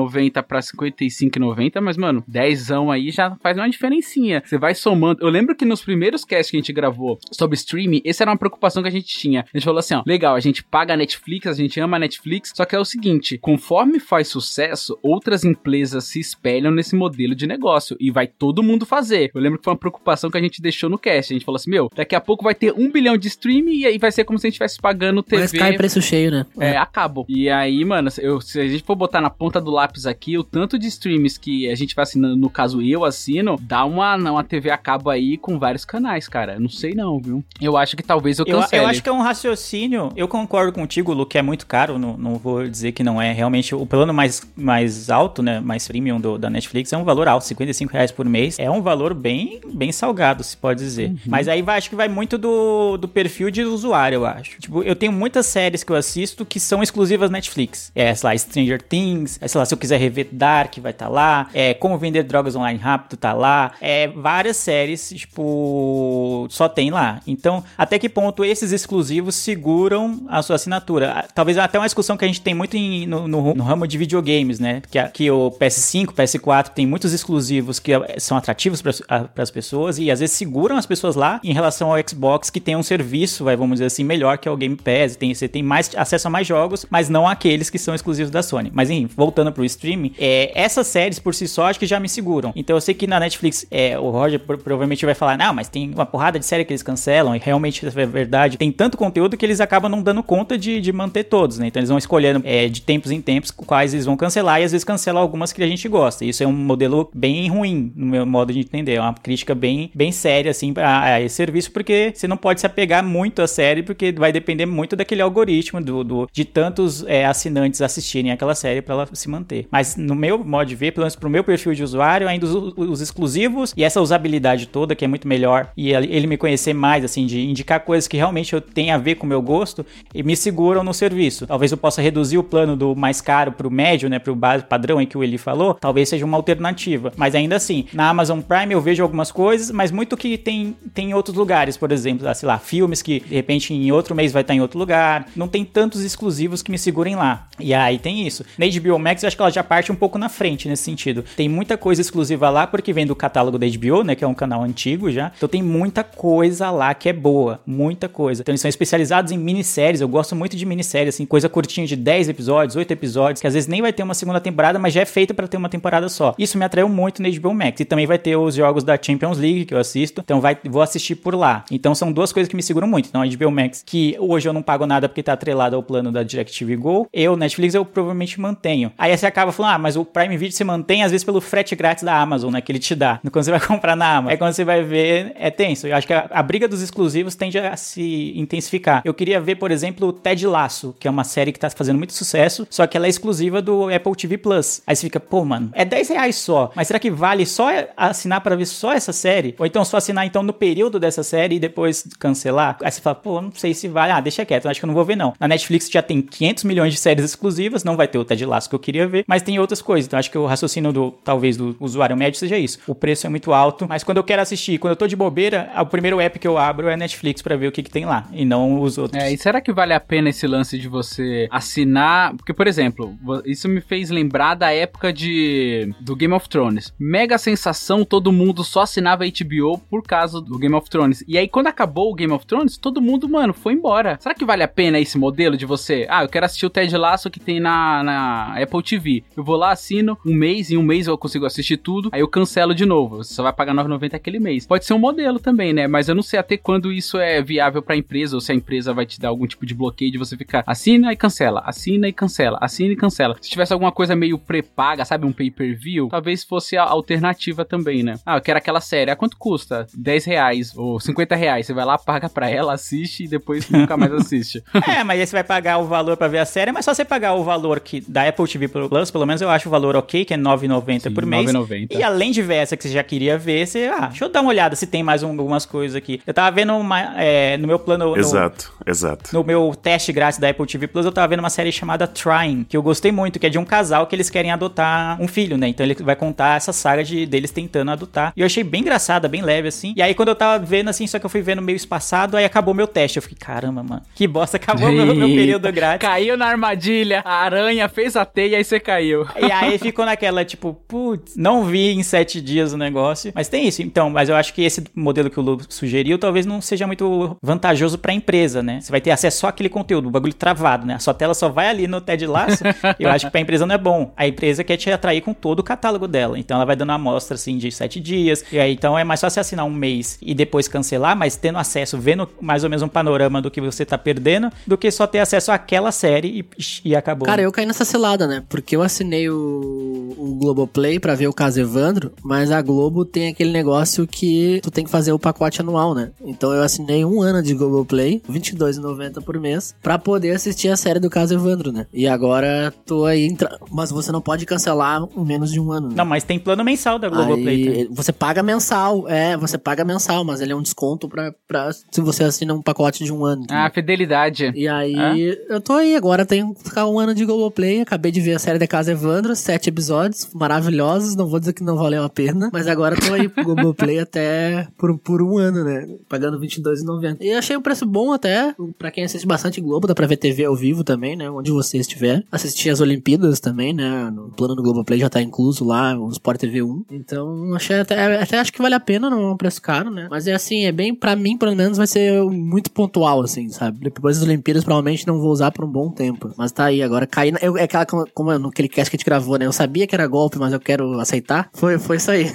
Speaker 4: 45,90 pra 55,90, mas mano, 10 aí já faz uma diferencinha. Você vai somando. Eu lembro que nos primeiros casts que a gente gravou sobre streaming, essa era uma preocupação que a gente tinha. A gente falou assim, ó, legal, a gente paga a Netflix, a gente ama a Netflix, só que é o seguinte, conforme faz sucesso, ou outras empresas se espelham nesse modelo de negócio e vai todo mundo fazer. Eu lembro que foi uma preocupação que a gente deixou no cast. A gente falou assim: meu, daqui a pouco vai ter um bilhão de streaming e aí vai ser como se a gente estivesse pagando TV.
Speaker 3: Mas cai preço cheio, né?
Speaker 4: É, acabou. E aí, mano, eu, se a gente for botar na ponta do lápis aqui, o tanto de streams que a gente vai assinando, no caso eu assino, dá uma, uma TV a cabo aí com vários canais, cara. Não sei não, viu? Eu acho que talvez eu
Speaker 2: Eu,
Speaker 4: cancele.
Speaker 2: eu acho que é um raciocínio. Eu concordo contigo, Lu, que é muito caro. Não, não vou dizer que não é. Realmente, o plano mais, mais alto, né? Mais premium do, da Netflix é um valor alto, 55 reais por mês. É um valor bem, bem salgado, se pode dizer.
Speaker 4: Uhum.
Speaker 2: Mas aí vai, acho que vai muito do, do perfil de usuário, eu acho. Tipo, eu tenho muitas séries que eu assisto que são exclusivas Netflix. É, sei lá, Stranger Things. É, sei lá, se eu quiser rever Dark, vai estar lá. É, Como Vender Drogas Online Rápido, tá lá. É, várias séries, tipo, só tem lá. Então, até que ponto esses exclusivos seguram a sua assinatura? Ah, Talvez até uma discussão que a gente tem muito em- no, no- no ramo de videogames, né? Que, que o PS5, PS4 tem muitos exclusivos que eh, são atrativos para as pessoas e às vezes seguram as pessoas lá em relação ao Xbox que tem um serviço, vai, vamos dizer assim, melhor que é o Game Pass. Tem, você tem mais acesso a mais jogos, mas não aqueles que são exclusivos da Sony. Mas enfim, voltando pro streaming, é, essas séries por si só acho que já me seguram. Então eu sei que na Netflix, é, o Roger pro- provavelmente vai falar, não, mas tem uma porrada de série que eles cancelam, e realmente é verdade. Tem tanto conteúdo que eles acabam não dando conta de, de manter todos, né? Então eles vão escolhendo é, de tempos em tempos quais eles vão cancelar, e às vezes cancelam algumas que a gente gosta. Isso é um modelo bem ruim, no meu modo de entender. É uma crítica bem, bem séria, assim, a, a esse serviço, porque você não pode se apegar muito à série, porque vai depender muito daquele algoritmo, do, do- de tantos é, assinantes assistirem aquela série para ela se manter. Mas no meu modo de ver, pelo menos pro meu perfil de usuário, ainda os, os exclusivos e essa usabilidade toda, que é muito melhor, e ele me conhecer mais, assim, de indicar coisas que realmente eu tenho a ver com o meu gosto, e me seguram no serviço. Talvez eu possa reduzir o plano do mais caro pro médio, né, pro base padrão em que o Eli falou, talvez seja uma alternativa. Mas ainda assim, na Amazon Prime eu vejo algumas coisas, mas muito que tem, tem em outros lugares, por exemplo, ah, sei lá, filmes que de repente em outro mês vai estar em outro lugar. Não tem tantos exclusivos que me segurem lá. E aí tem isso. Na HBO Max eu acho que ela já parte um pouco na frente nesse sentido. Tem muita coisa exclusiva lá porque vem do catálogo da HBO, né, que é um canal antigo já. Então tem muita coisa lá que é boa, muita coisa. Então eles são especializados em minisséries. Eu gosto muito de minisséries, assim, coisa curtinha de 10 episódios, 8 episódios, que às vezes nem vai ter uma segunda temporada, mas já é feita pra ter uma temporada só. Isso me atraiu muito na HBO Max. E também vai ter os jogos da Champions League que eu assisto. Então vai, vou assistir por lá. Então são duas coisas que me seguram muito. Então a HBO Max, que hoje eu não pago nada porque tá atrelado ao plano da DirecTV Go. Eu, Netflix, eu provavelmente mantenho. Aí você acaba falando, ah, mas o Prime Video você mantém às vezes pelo frete grátis da Amazon, né? Que ele te dá. Quando você vai comprar na Amazon. Aí quando você vai ver, é tenso. Eu acho que a, a briga dos exclusivos tende a se intensificar. Eu queria ver, por exemplo, o Ted Lasso, que é uma série que tá fazendo muito sucesso, só que ela é exclusiva do Apple TV Plus. Aí você fica, pô, mano, é 10 reais só. Mas será que vale só assinar pra ver só essa série? Ou então só assinar então no período dessa série e depois cancelar? Aí você fala, pô, não sei se vale. Ah, deixa quieto, acho que eu não vou ver não. Na Netflix já tem 500 milhões de séries exclusivas, não vai ter o Ted Lasso que eu queria ver, mas tem outras coisas. Então acho que o raciocínio do, talvez, do usuário médio seja isso. O preço é muito alto, mas quando eu quero assistir, quando eu tô de bobeira, o primeiro app que eu abro é Netflix pra ver o que que tem lá, e não os outros.
Speaker 4: É, e será que vale a pena esse lance de você assinar? Porque, por exemplo, isso me fez lembrar da época de do Game of Thrones. Mega sensação, todo mundo só assinava HBO por causa do Game of Thrones. E aí, quando acabou o Game of Thrones, todo mundo, mano, foi embora. Será que vale a pena esse modelo de você? Ah, eu quero assistir o Ted Lasso que tem na, na Apple TV. Eu vou lá, assino um mês, em um mês eu consigo assistir tudo, aí eu cancelo de novo. Você só vai pagar 9,90 aquele mês. Pode ser um modelo também, né? Mas eu não sei até quando isso é viável pra empresa, ou se a empresa vai te dar algum tipo de bloqueio de você ficar assina e cancela, assina e cancela, assina e cancela. Se tivesse alguma coisa meio pré-paga, sabe, um pay-per-view, talvez fosse a alternativa também, né? Ah, eu quero aquela série, ah, quanto custa? 10 reais ou 50 reais. Você vai lá, paga pra ela, assiste e depois nunca mais assiste.
Speaker 2: É, mas aí você vai pagar o valor pra ver a série, mas só você pagar o valor que da Apple TV Plus, pelo menos eu acho o valor ok, que é R$ 9,90 por mês.
Speaker 4: 9,90.
Speaker 2: E além de ver essa que você já queria ver, você, ah, deixa eu dar uma olhada se tem mais um- algumas coisas aqui. Eu tava vendo uma, é, no meu plano, no,
Speaker 1: Exato, exato.
Speaker 2: no meu teste grátis da Apple TV Plus, eu tava vendo uma série chamada Trying, que eu gostei muito, que é de um casal que eles querem adotar um filho, né? Então ele vai contar essa saga de deles tentando adotar. E eu achei bem engraçada, bem leve, assim. E aí quando eu tava vendo, assim, só que eu fui vendo meio espaçado, aí acabou meu teste. Eu fiquei, caramba, mano, que bosta, acabou meu, meu período grátis.
Speaker 4: Caiu na armadilha, a aranha fez a teia e aí você caiu.
Speaker 2: E aí ficou naquela, tipo, putz, não vi em sete dias o negócio. Mas tem isso, então, mas eu acho que esse modelo que o Lu sugeriu talvez não seja muito vantajoso pra empresa, né? Você vai ter acesso só àquele conteúdo, o bagulho travado, né? A sua tela só vai ali no TED Laço. eu acho que pra empresa não é bom. a empresa quer te atrair com todo o catálogo dela. Então ela vai dando uma amostra assim de sete dias. E aí então é mais fácil assinar um mês e depois cancelar, mas tendo acesso, vendo mais ou menos um panorama do que você tá perdendo, do que só ter acesso àquela série e, e acabou.
Speaker 3: Cara, eu caí nessa cilada, né? Porque eu assinei o, o Globoplay pra ver o caso Evandro, mas a Globo tem aquele negócio que tu tem que fazer o pacote anual, né? Então eu assinei um ano de Globoplay, R$22,90 por mês, pra poder assistir a série do caso Evandro, né? E agora tô aí. Entra... Mas você não pode cancelar em menos de um ano. Né?
Speaker 2: Não, mas tem plano mensal da Globoplay.
Speaker 3: Aí,
Speaker 2: também.
Speaker 3: você paga mensal, é, você paga mensal, mas ele é um desconto pra, pra se você assina um pacote de um ano.
Speaker 4: Ah, fidelidade.
Speaker 3: E aí, eu tô aí, agora tenho que ficar um ano de Globoplay, acabei de ver a série da Casa Evandro, sete episódios, maravilhosos, não vou dizer que não valeu a pena, mas agora tô aí pro Globoplay até por, por um ano, né, pagando R$22,90. E achei o preço bom até, pra quem assiste bastante Globo, dá pra ver TV ao vivo também, né, onde você estiver. Assistir as Olimpíadas também, né, no plano do Globoplay já tá incluso lá, o Sport TV 1. Então, achei até, até acho que vale a pena, não é um preço caro, né, mas é assim, é bem, pra mim, pelo menos, vai ser muito pontual, assim, sabe? Depois das Olimpíadas, provavelmente não vou usar por um bom tempo. Mas tá aí, agora cair. Eu, é aquela, como, como no aquele cast que a gente gravou, né? Eu sabia que era golpe, mas eu quero aceitar. Foi, foi isso aí.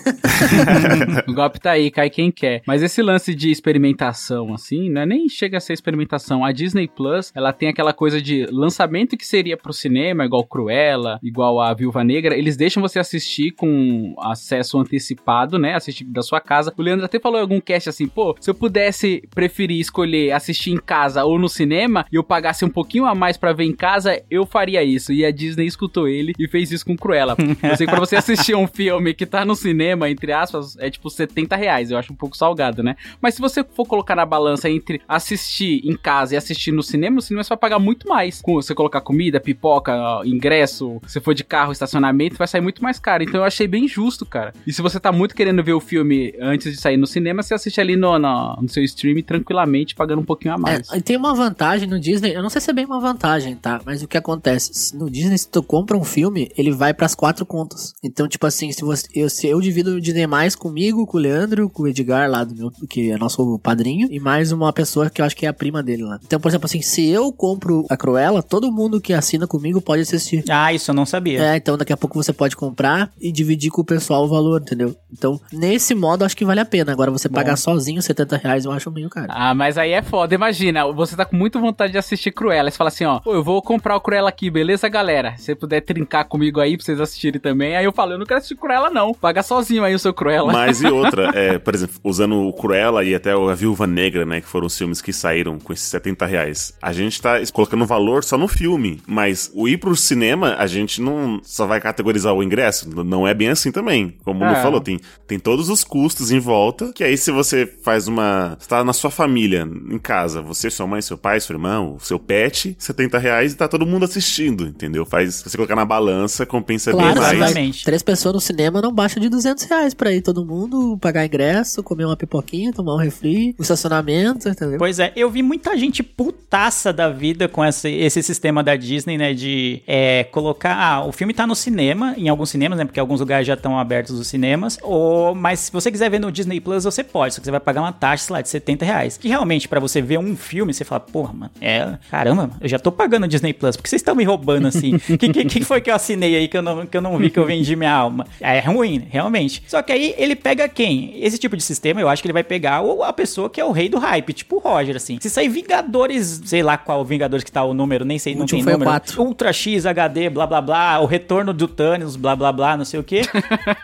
Speaker 4: o golpe tá aí, cai quem quer. Mas esse lance de experimentação, assim, né? Nem chega a ser experimentação. A Disney Plus, ela tem aquela coisa de lançamento que seria pro cinema, igual Cruella, igual a Viúva Negra. Eles deixam você assistir com acesso antecipado, né? Assistir da sua casa. O Leandro até falou em algum cast assim, pô, se eu pudesse preferir escolher assistir em casa ou no cinema e eu pagasse um pouquinho a mais para ver em casa, eu faria isso. E a Disney escutou ele e fez isso com Cruella. Eu sei que pra você assistir um filme que tá no cinema, entre aspas, é tipo 70 reais. Eu acho um pouco salgado, né? Mas se você for colocar na balança entre assistir em casa e assistir no cinema, no cinema você vai pagar muito mais. Com você colocar comida, pipoca, ingresso, se for de carro, estacionamento, vai sair muito mais caro. Então eu achei bem justo, cara. E se você tá muito querendo ver o filme antes de sair no cinema, você assiste ali no, no, no seu stream tranquilamente, pagando um pouquinho a mais.
Speaker 3: É, tem uma vantagem no Disney, eu não sei se é bem uma vantagem, tá? Mas o que acontece? No Disney, se tu compra um filme, ele vai pras quatro contas. Então, tipo assim, se, você, eu, se eu divido o Disney mais comigo, com o Leandro, com o Edgar lá do meu, que é nosso padrinho, e mais uma pessoa que eu acho que é a prima dele lá. Então, por exemplo, assim, se eu compro a Cruella, todo mundo que assina comigo pode assistir.
Speaker 2: Ah, isso eu não sabia.
Speaker 3: É, então daqui a pouco você pode comprar e dividir com o pessoal o valor, entendeu? Então, nesse modo, acho que vale a pena. Agora, você Bom. pagar sozinho 70 reais, eu acho meio caro.
Speaker 4: Ah, mas aí é foda. Imagina, você tá com muita vontade de assistir Cruella. Você fala assim, ó, eu vou comprar o Cruella aqui, beleza, galera? Se você puder trincar comigo aí pra vocês assistirem também. Aí eu falo, eu não quero assistir Cruella, não. Paga sozinho aí o seu Cruella.
Speaker 1: Mas e outra, é, por exemplo, usando o Cruella e até a Viúva Negra, né? Que foram os filmes que saíram com esses 70 reais. A gente tá colocando valor só no filme. Mas o ir pro cinema, a gente não só vai categorizar o ingresso. Não é bem assim também. Como o é. falou, tem, tem todos os custos em volta. Que aí, se você faz uma. Você tá na sua família, em casa, você, sua mãe, seu pai, seu irmão, seu pet, 70 reais e tá todo mundo assistindo, entendeu? Faz. Você colocar na balança, compensa
Speaker 3: claro,
Speaker 1: bem mais.
Speaker 2: Exatamente.
Speaker 3: Três pessoas no cinema não baixa de 200 reais pra ir todo mundo pagar ingresso, comer uma pipoquinha, tomar um refri, o estacionamento, entendeu?
Speaker 2: Pois é, eu vi muita gente putaça da vida com esse, esse sistema da Disney, né? De é, colocar. Ah, o filme tá no cinema, em alguns cinemas, né? Porque alguns lugares já estão abertos os cinemas. Ou, mas se você quiser ver no Disney Plus, você pode. Só que você vai pagar uma taxa, sei lá, de 70 reais. Que realmente, para você ver um filme, você fala, porra, mano, é. Caramba, eu já tô pagando o Disney Plus. Por que vocês estão me roubando assim? O que, que, que, foi que eu assinei aí que eu, não, que eu não vi que eu vendi minha alma? É ruim, realmente. Só que aí ele pega quem? Esse tipo de sistema, eu acho que ele vai pegar a pessoa que é o rei do hype, tipo o Roger, assim. Se sair Vingadores, sei lá qual Vingadores que tá o número, nem sei, não tem número.
Speaker 3: 4.
Speaker 2: Ultra X, HD, blá blá blá, o retorno do Thanos, blá blá blá, não sei o quê.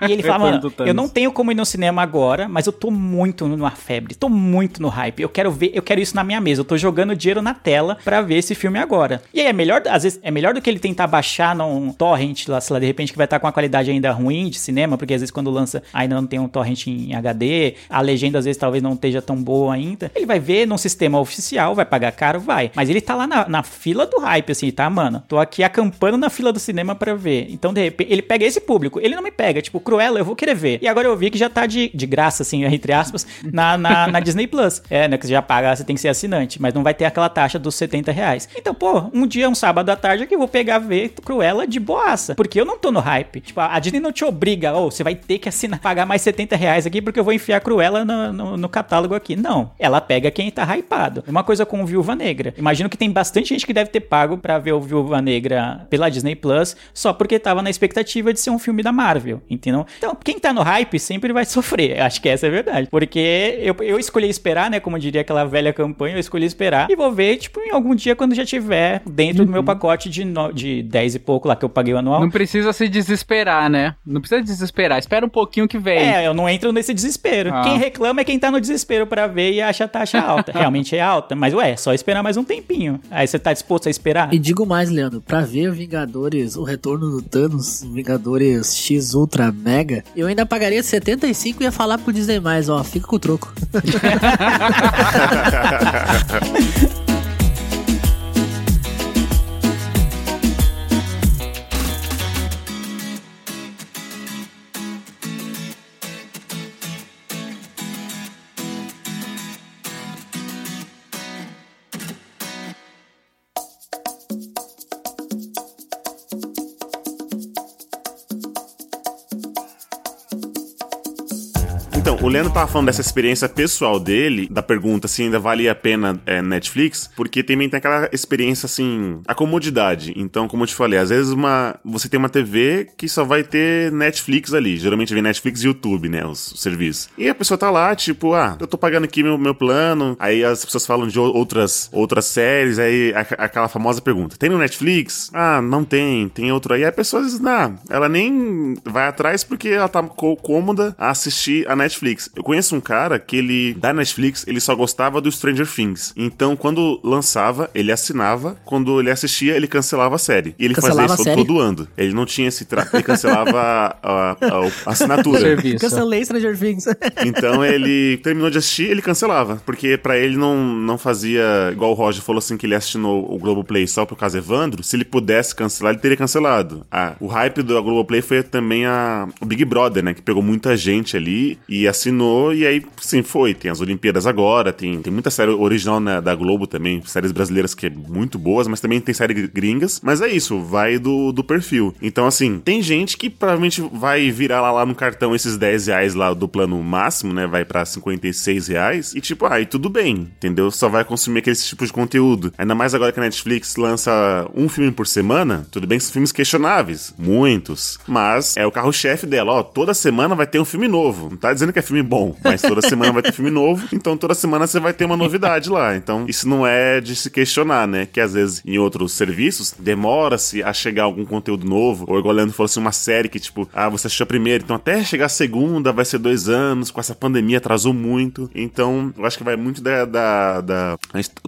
Speaker 2: E ele fala, mano, eu não tenho como ir no cinema agora, mas eu tô muito numa febre, tô muito no hype. Eu quero ver, eu quero isso na minha mesa. Eu tô jogando dinheiro na tela para ver esse filme agora. E aí é melhor, às vezes, é melhor do que ele tentar baixar num torrent lá, sei lá, de repente que vai estar tá com a qualidade ainda ruim de cinema, porque às vezes quando lança ainda não tem um torrent em HD, a legenda às vezes talvez não esteja tão boa ainda. Ele vai ver num sistema oficial, vai pagar caro, vai. Mas ele tá lá na, na fila do hype, assim, tá, mano? Tô aqui acampando na fila do cinema para ver. Então, de repente, ele pega esse público. Ele não me pega, tipo, Cruella, eu vou querer ver. E agora eu vi que já tá de, de graça, assim, entre aspas, na, na, na Disney Plus. É, né? Que você já paga, você tem que ser assinante, mas não vai ter aquela taxa dos 70 reais. Então, pô, um dia, um sábado à tarde, é que eu vou pegar ver Cruella de boaça. Porque eu não tô no hype. Tipo, a Disney não te obriga, ou oh, você vai ter que assinar, pagar mais 70 reais aqui porque eu vou enfiar Cruella no, no, no, catálogo aqui. Não. Ela pega quem tá hypado. Uma coisa com o Viúva Negra. Imagino que tem bastante gente que deve ter pago para ver o Viúva Negra pela Disney Plus, só porque tava na expectativa de ser um filme da Marvel, entendeu? Então, quem tá no hype sempre vai sofrer. Acho que essa é a verdade. Porque eu, eu escolhi esperar, né? Como diria aquela velha campanha, eu escolhi esperar e vou ver, tipo, em algum dia quando já tiver dentro do meu pacote de, no, de 10 e pouco lá que eu paguei o anual.
Speaker 4: Não precisa se desesperar, né? Não precisa desesperar. Espera um pouquinho que vem.
Speaker 2: É, eu não entro nesse desespero.
Speaker 4: Ah.
Speaker 2: Quem reclama é quem tá no desespero pra ver e acha a taxa alta. Realmente é alta, mas ué, só esperar mais um tempinho. Aí você tá disposto a esperar?
Speaker 3: E digo mais, Leandro, pra ver Vingadores, o retorno do Thanos, Vingadores X Ultra Mega, eu ainda pagaria 75 e ia falar pro Disney mais, ó, fica com o troco.
Speaker 1: Leandro tava falando dessa experiência pessoal dele, da pergunta se ainda valia a pena é, Netflix, porque também tem aquela experiência assim, a comodidade. Então, como eu te falei, às vezes uma, você tem uma TV que só vai ter Netflix ali. Geralmente vem Netflix e YouTube, né? Os, os serviços. E a pessoa tá lá, tipo, ah, eu tô pagando aqui meu, meu plano. Aí as pessoas falam de outras, outras séries, aí a- aquela famosa pergunta: tem no Netflix? Ah, não tem, tem outro aí. Aí a pessoa diz, não, ela nem vai atrás porque ela tá cômoda a assistir a Netflix. Eu conheço um cara que ele, da Netflix, ele só gostava do Stranger Things. Então, quando lançava, ele assinava. Quando ele assistia, ele cancelava a série. E ele
Speaker 3: Cancelava
Speaker 1: fazia isso todo ano. Ele não tinha esse trato, ele cancelava a, a- a- assinatura.
Speaker 4: Serviço.
Speaker 3: Cancelei Stranger Things.
Speaker 1: Então ele terminou de assistir, ele cancelava. Porque pra ele não, não fazia. Igual o Roger falou assim que ele assinou o Globoplay só por causa Evandro. Se ele pudesse cancelar, ele teria cancelado. Ah, o hype do Globoplay foi também a, o Big Brother, né? Que pegou muita gente ali e assinou. E aí, sim, foi. Tem as Olimpíadas agora, tem, tem muita série original né, da Globo também, séries brasileiras que é muito boas, mas também tem séries gringas. Mas é isso, vai do, do perfil. Então, assim, tem gente que provavelmente vai virar lá, lá no cartão esses 10 reais lá do plano máximo, né? Vai pra 56 reais. E tipo, aí tudo bem, entendeu? Só vai consumir aquele tipo de conteúdo. Ainda mais agora que a Netflix lança um filme por semana. Tudo bem são filmes questionáveis, muitos. Mas é o carro-chefe dela, ó. Toda semana vai ter um filme novo. Não tá dizendo que é filme bom, mas toda semana vai ter filme novo. Então toda semana você vai ter uma novidade lá. Então isso não é de se questionar, né? Que às vezes em outros serviços demora-se a chegar algum conteúdo novo. Ou igual o Leandro falou assim, uma série que tipo, ah, você assistiu a primeira, então até chegar a segunda vai ser dois anos. Com essa pandemia atrasou muito. Então eu acho que vai muito da. da, da...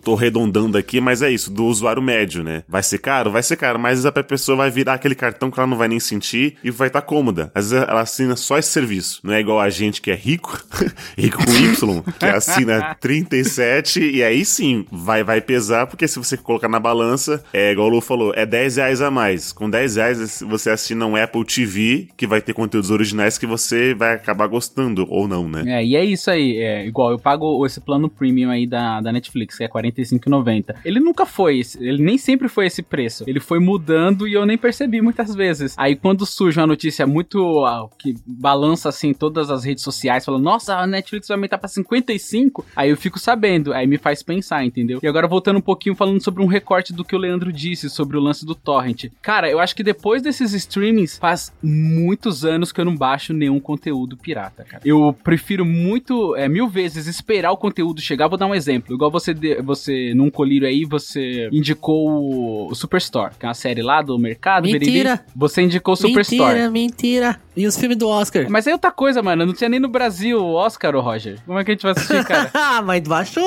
Speaker 1: Tô arredondando aqui, mas é isso, do usuário médio, né? Vai ser caro? Vai ser caro, mas a pessoa vai virar aquele cartão que ela não vai nem sentir e vai estar cômoda. Às vezes ela assina só esse serviço. Não é igual a gente que é rico, rico com Y, que assina 37 e aí sim vai, vai pesar, porque se você colocar na balança, é igual o Lu falou, é 10 reais a mais. Com 10 reais você assina um Apple TV que vai ter conteúdos originais que você vai acabar gostando ou não, né?
Speaker 4: É, e é isso aí. É, igual, eu pago esse plano premium aí da, da Netflix, que é R$ 45,90. Ele nunca foi, ele nem sempre foi esse preço. Ele foi mudando e eu nem percebi muitas vezes. Aí quando surge uma notícia muito ah, que balança assim todas as redes sociais, falando, nossa, a Netflix vai aumentar pra 55, aí eu fico sabendo, aí me faz pensar, entendeu? E agora voltando um pouquinho falando sobre um recorte do que o Leandro disse sobre o lance do torrent. Cara, eu acho que depois desses streamings faz muitos anos que eu não baixo nenhum conteúdo pirata, cara. Eu prefiro muito, é, mil vezes esperar o conteúdo chegar. Vou dar um exemplo. Igual você, de- você num colírio aí, você indicou o, o Superstore, que é uma série lá do mercado.
Speaker 3: Mentira.
Speaker 4: Você indicou o Superstore.
Speaker 3: mentira, mentira. E os filmes do Oscar?
Speaker 4: Mas aí é outra coisa, mano. Não tinha nem no Brasil o Oscar, o Roger. Como é que a gente vai assistir, cara?
Speaker 3: Ah, mas baixou.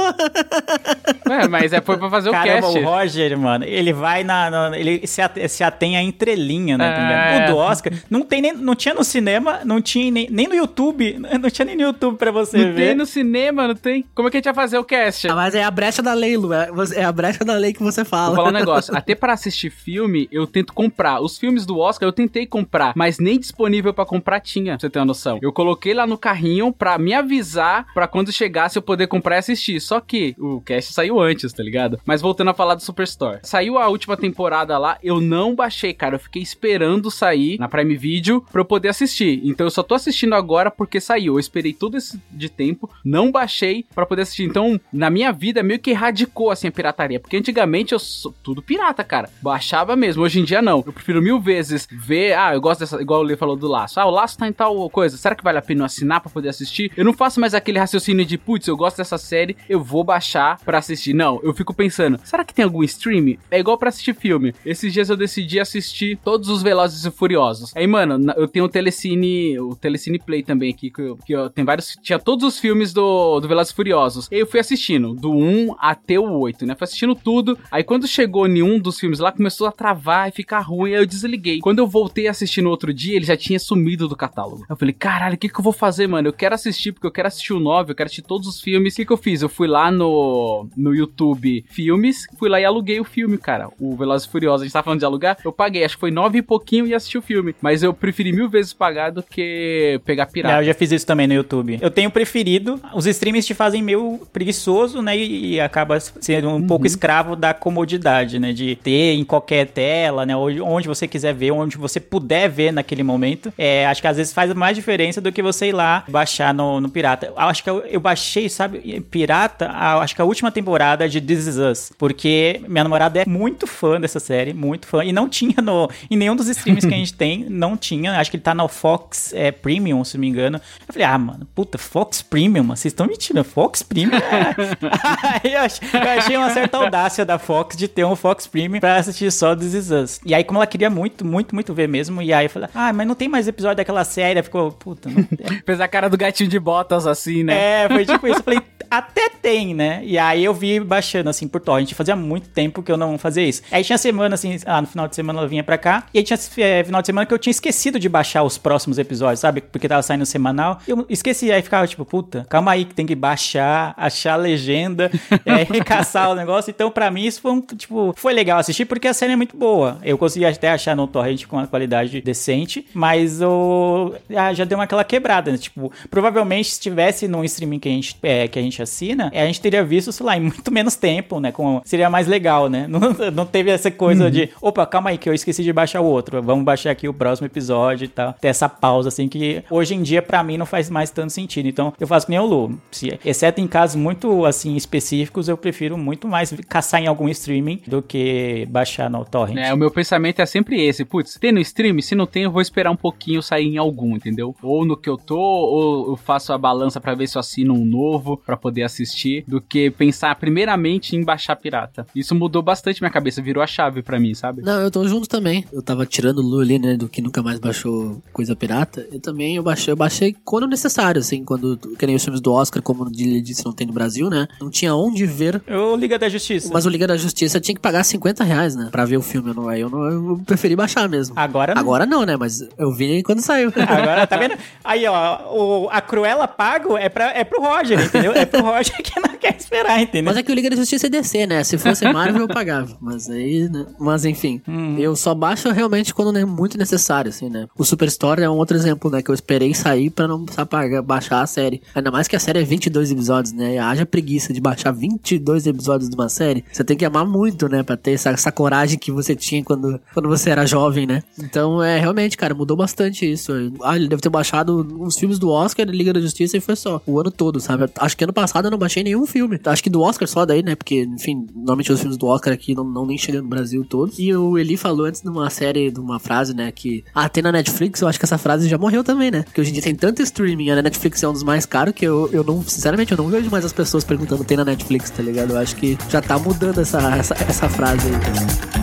Speaker 4: é, mas é, foi pra fazer o
Speaker 2: Caramba,
Speaker 4: cast.
Speaker 2: o Roger, mano, ele vai na. na- ele se, ate- se atém à entrelinha, né?
Speaker 4: É.
Speaker 2: O do Oscar não, tem nem, não tinha no cinema, não tinha nem, nem no YouTube. Não tinha nem no YouTube pra você
Speaker 4: Não
Speaker 2: ver.
Speaker 4: tem no cinema, não tem. Como é que a gente vai fazer o cast?
Speaker 3: Ah, mas é a brecha da lei, Lu. É é a brecha da lei que você
Speaker 4: Vou
Speaker 3: fala.
Speaker 4: falar um negócio. Até pra assistir filme, eu tento comprar. Os filmes do Oscar eu tentei comprar, mas nem disponível pra pra comprar tinha, pra você ter uma noção. Eu coloquei lá no carrinho pra me avisar pra quando chegasse eu poder comprar e assistir. Só que o cast saiu antes, tá ligado? Mas voltando a falar do Superstore. Saiu a última temporada lá, eu não baixei, cara. Eu fiquei esperando sair na Prime Video pra eu poder assistir. Então eu só tô assistindo agora porque saiu. Eu esperei todo esse de tempo, não baixei pra poder assistir. Então, na minha vida, meio que erradicou assim a pirataria. Porque antigamente eu sou tudo pirata, cara. Baixava mesmo. Hoje em dia não. Eu prefiro mil vezes ver. Ah, eu gosto dessa. Igual o Lê falou do laço. Ah, o laço tá em tal coisa. Será que vale a pena eu assinar pra poder assistir? Eu não faço mais aquele raciocínio de, putz, eu gosto dessa série, eu vou baixar pra assistir. Não, eu fico pensando, será que tem algum stream? É igual pra assistir filme. Esses dias eu decidi assistir todos os Velozes e Furiosos. Aí, mano, eu tenho o Telecine, o Telecine Play também aqui, que, eu, que eu- tem vários. Tinha todos os filmes do, do Velozes e Furiosos. E eu fui assistindo, do 1 até o 8, né? Fui assistindo tudo. Aí quando chegou em um dos filmes lá, começou a travar e ficar ruim. Aí eu desliguei. Quando eu voltei a assistir no outro dia, ele já tinha sumido do catálogo. Eu falei, caralho, o que, que eu vou fazer, mano? Eu quero assistir, porque eu quero assistir o 9, eu quero assistir todos os filmes. O que, que eu fiz? Eu fui lá no, no YouTube Filmes, fui lá e aluguei o filme, cara. O Velozes e Furiosos. A gente tava falando de alugar. Eu paguei, acho que foi 9 e pouquinho e assisti o filme. Mas eu preferi mil vezes pagar do que pegar
Speaker 2: É,
Speaker 4: pirata.
Speaker 2: eu já fiz isso também no YouTube. Eu tenho preferido. Os streams te fazem meio preguiçoso, né? E, e acaba sendo um pouco escravo da comodidade, né? De ter em qualquer tela, né? Onde você quiser ver, onde você puder ver naquele momento. É, acho que às vezes faz mais diferença do que você ir lá baixar no, no pirata. Eu Acho que eu, eu baixei, sabe, pirata, a- acho que a última temporada de This Is Us. Porque minha namorada é muito fã dessa série, muito fã. E não tinha no, em nenhum dos streams que a gente tem, não tinha. Acho que ele tá no Fox é, Premium, se não me engano. Eu falei, ah, mano, puta, Fox Premium, mano, vocês estão mentindo, Fox Premium? É. aí eu ach- eu achei uma certa audácia da Fox de ter um Fox Premium pra assistir só This Is Us. E aí, como ela queria muito, muito, muito ver mesmo, e aí eu falei, ah, mas não tem mais episódio daquela série. Ficou, puta, não.
Speaker 4: Fez a cara do gatinho de botas assim, né?
Speaker 2: É, foi tipo isso. Eu falei, até tem, né? E aí eu vi baixando, assim, por torrent. Fazia muito tempo que eu não fazia isso. Aí tinha semana, assim, ah, no final de semana ela vinha pra cá. E aí tinha é, final de semana que eu tinha esquecido de baixar os próximos episódios, sabe? Porque tava saindo semanal. E eu esqueci. Aí ficava tipo, puta, calma aí que tem que baixar, achar a legenda, é, recaçar o negócio. Então, pra mim, isso foi um, tipo, foi legal assistir porque a série é muito boa. Eu consegui até achar no torrent com uma qualidade decente, mas o ah, já deu uma aquela quebrada, né? Tipo, provavelmente se tivesse num streaming que a gente, é, que a gente assina, é, a gente teria visto, sei lá, em muito menos tempo, né? Com, seria mais legal, né? Não, não teve essa coisa de, opa, calma aí que eu esqueci de baixar o outro, vamos baixar aqui o próximo episódio e tal. Ter essa pausa, assim, que hoje em dia pra mim não faz mais tanto sentido. Então, eu faço que nem o Lu. Se, exceto em casos muito, assim, específicos, eu prefiro muito mais caçar em algum streaming do que baixar no torrent.
Speaker 4: É, o meu pensamento é sempre esse. Putz, tem no stream? Se não tem, eu vou esperar um pouquinho sair em algum, entendeu? Ou no que eu tô, ou eu faço a balança pra ver se eu assino um novo pra poder assistir, do que pensar primeiramente em baixar pirata. Isso mudou bastante minha cabeça, virou a chave pra mim, sabe?
Speaker 3: Não, eu tô junto também. Eu tava tirando o Lu ali, né, do que nunca mais baixou coisa pirata. Eu também eu baixei, eu baixei quando necessário, assim, quando que nem os filmes do Oscar, como ele disse, não tem no Brasil, né? Não tinha onde ver.
Speaker 2: Eu Liga da Justiça.
Speaker 3: Mas o Liga da Justiça tinha que pagar 50 reais, né? Pra ver o filme. Eu, não, aí eu, não, eu preferi baixar mesmo.
Speaker 2: Agora não.
Speaker 3: Agora não, né? Mas eu vi quando saiu.
Speaker 2: Agora, tá vendo? Aí, ó, o, a Cruella pago é, pra, é pro Roger, entendeu? É pro Roger que não quer esperar, entendeu?
Speaker 3: Mas é que o Liga da Justiça é DC, né? Se fosse Marvel, eu pagava. Mas aí, né? Mas enfim, eu só baixo realmente quando é muito necessário, assim, né? O Superstore é um outro exemplo, né? Que eu esperei sair pra não precisar pagar, baixar a série. Ainda mais que a série é 22 episódios, né? E haja preguiça de baixar 22 episódios de uma série. Você tem que amar muito, né? Pra ter essa, essa coragem que você tinha quando, quando você era jovem, né? Então, é, realmente, cara, mudou bastante isso. Ah, ele deve ter baixado uns filmes do Oscar, Liga da Justiça e foi só. O ano todo, sabe? Acho que ano passado eu não baixei nenhum filme. Acho que do Oscar só daí, né? Porque, enfim, normalmente os filmes do Oscar aqui não, não nem chegam no Brasil todos. E o Eli falou antes de uma série, de uma frase, né? Que, ah, tem na Netflix, eu acho que essa frase já morreu também, né? Porque hoje em dia tem tanto streaming, a Netflix é um dos mais caros que eu, eu não, sinceramente, eu não vejo mais as pessoas perguntando tem na Netflix, tá ligado? Eu acho que já tá mudando essa, essa, essa frase aí.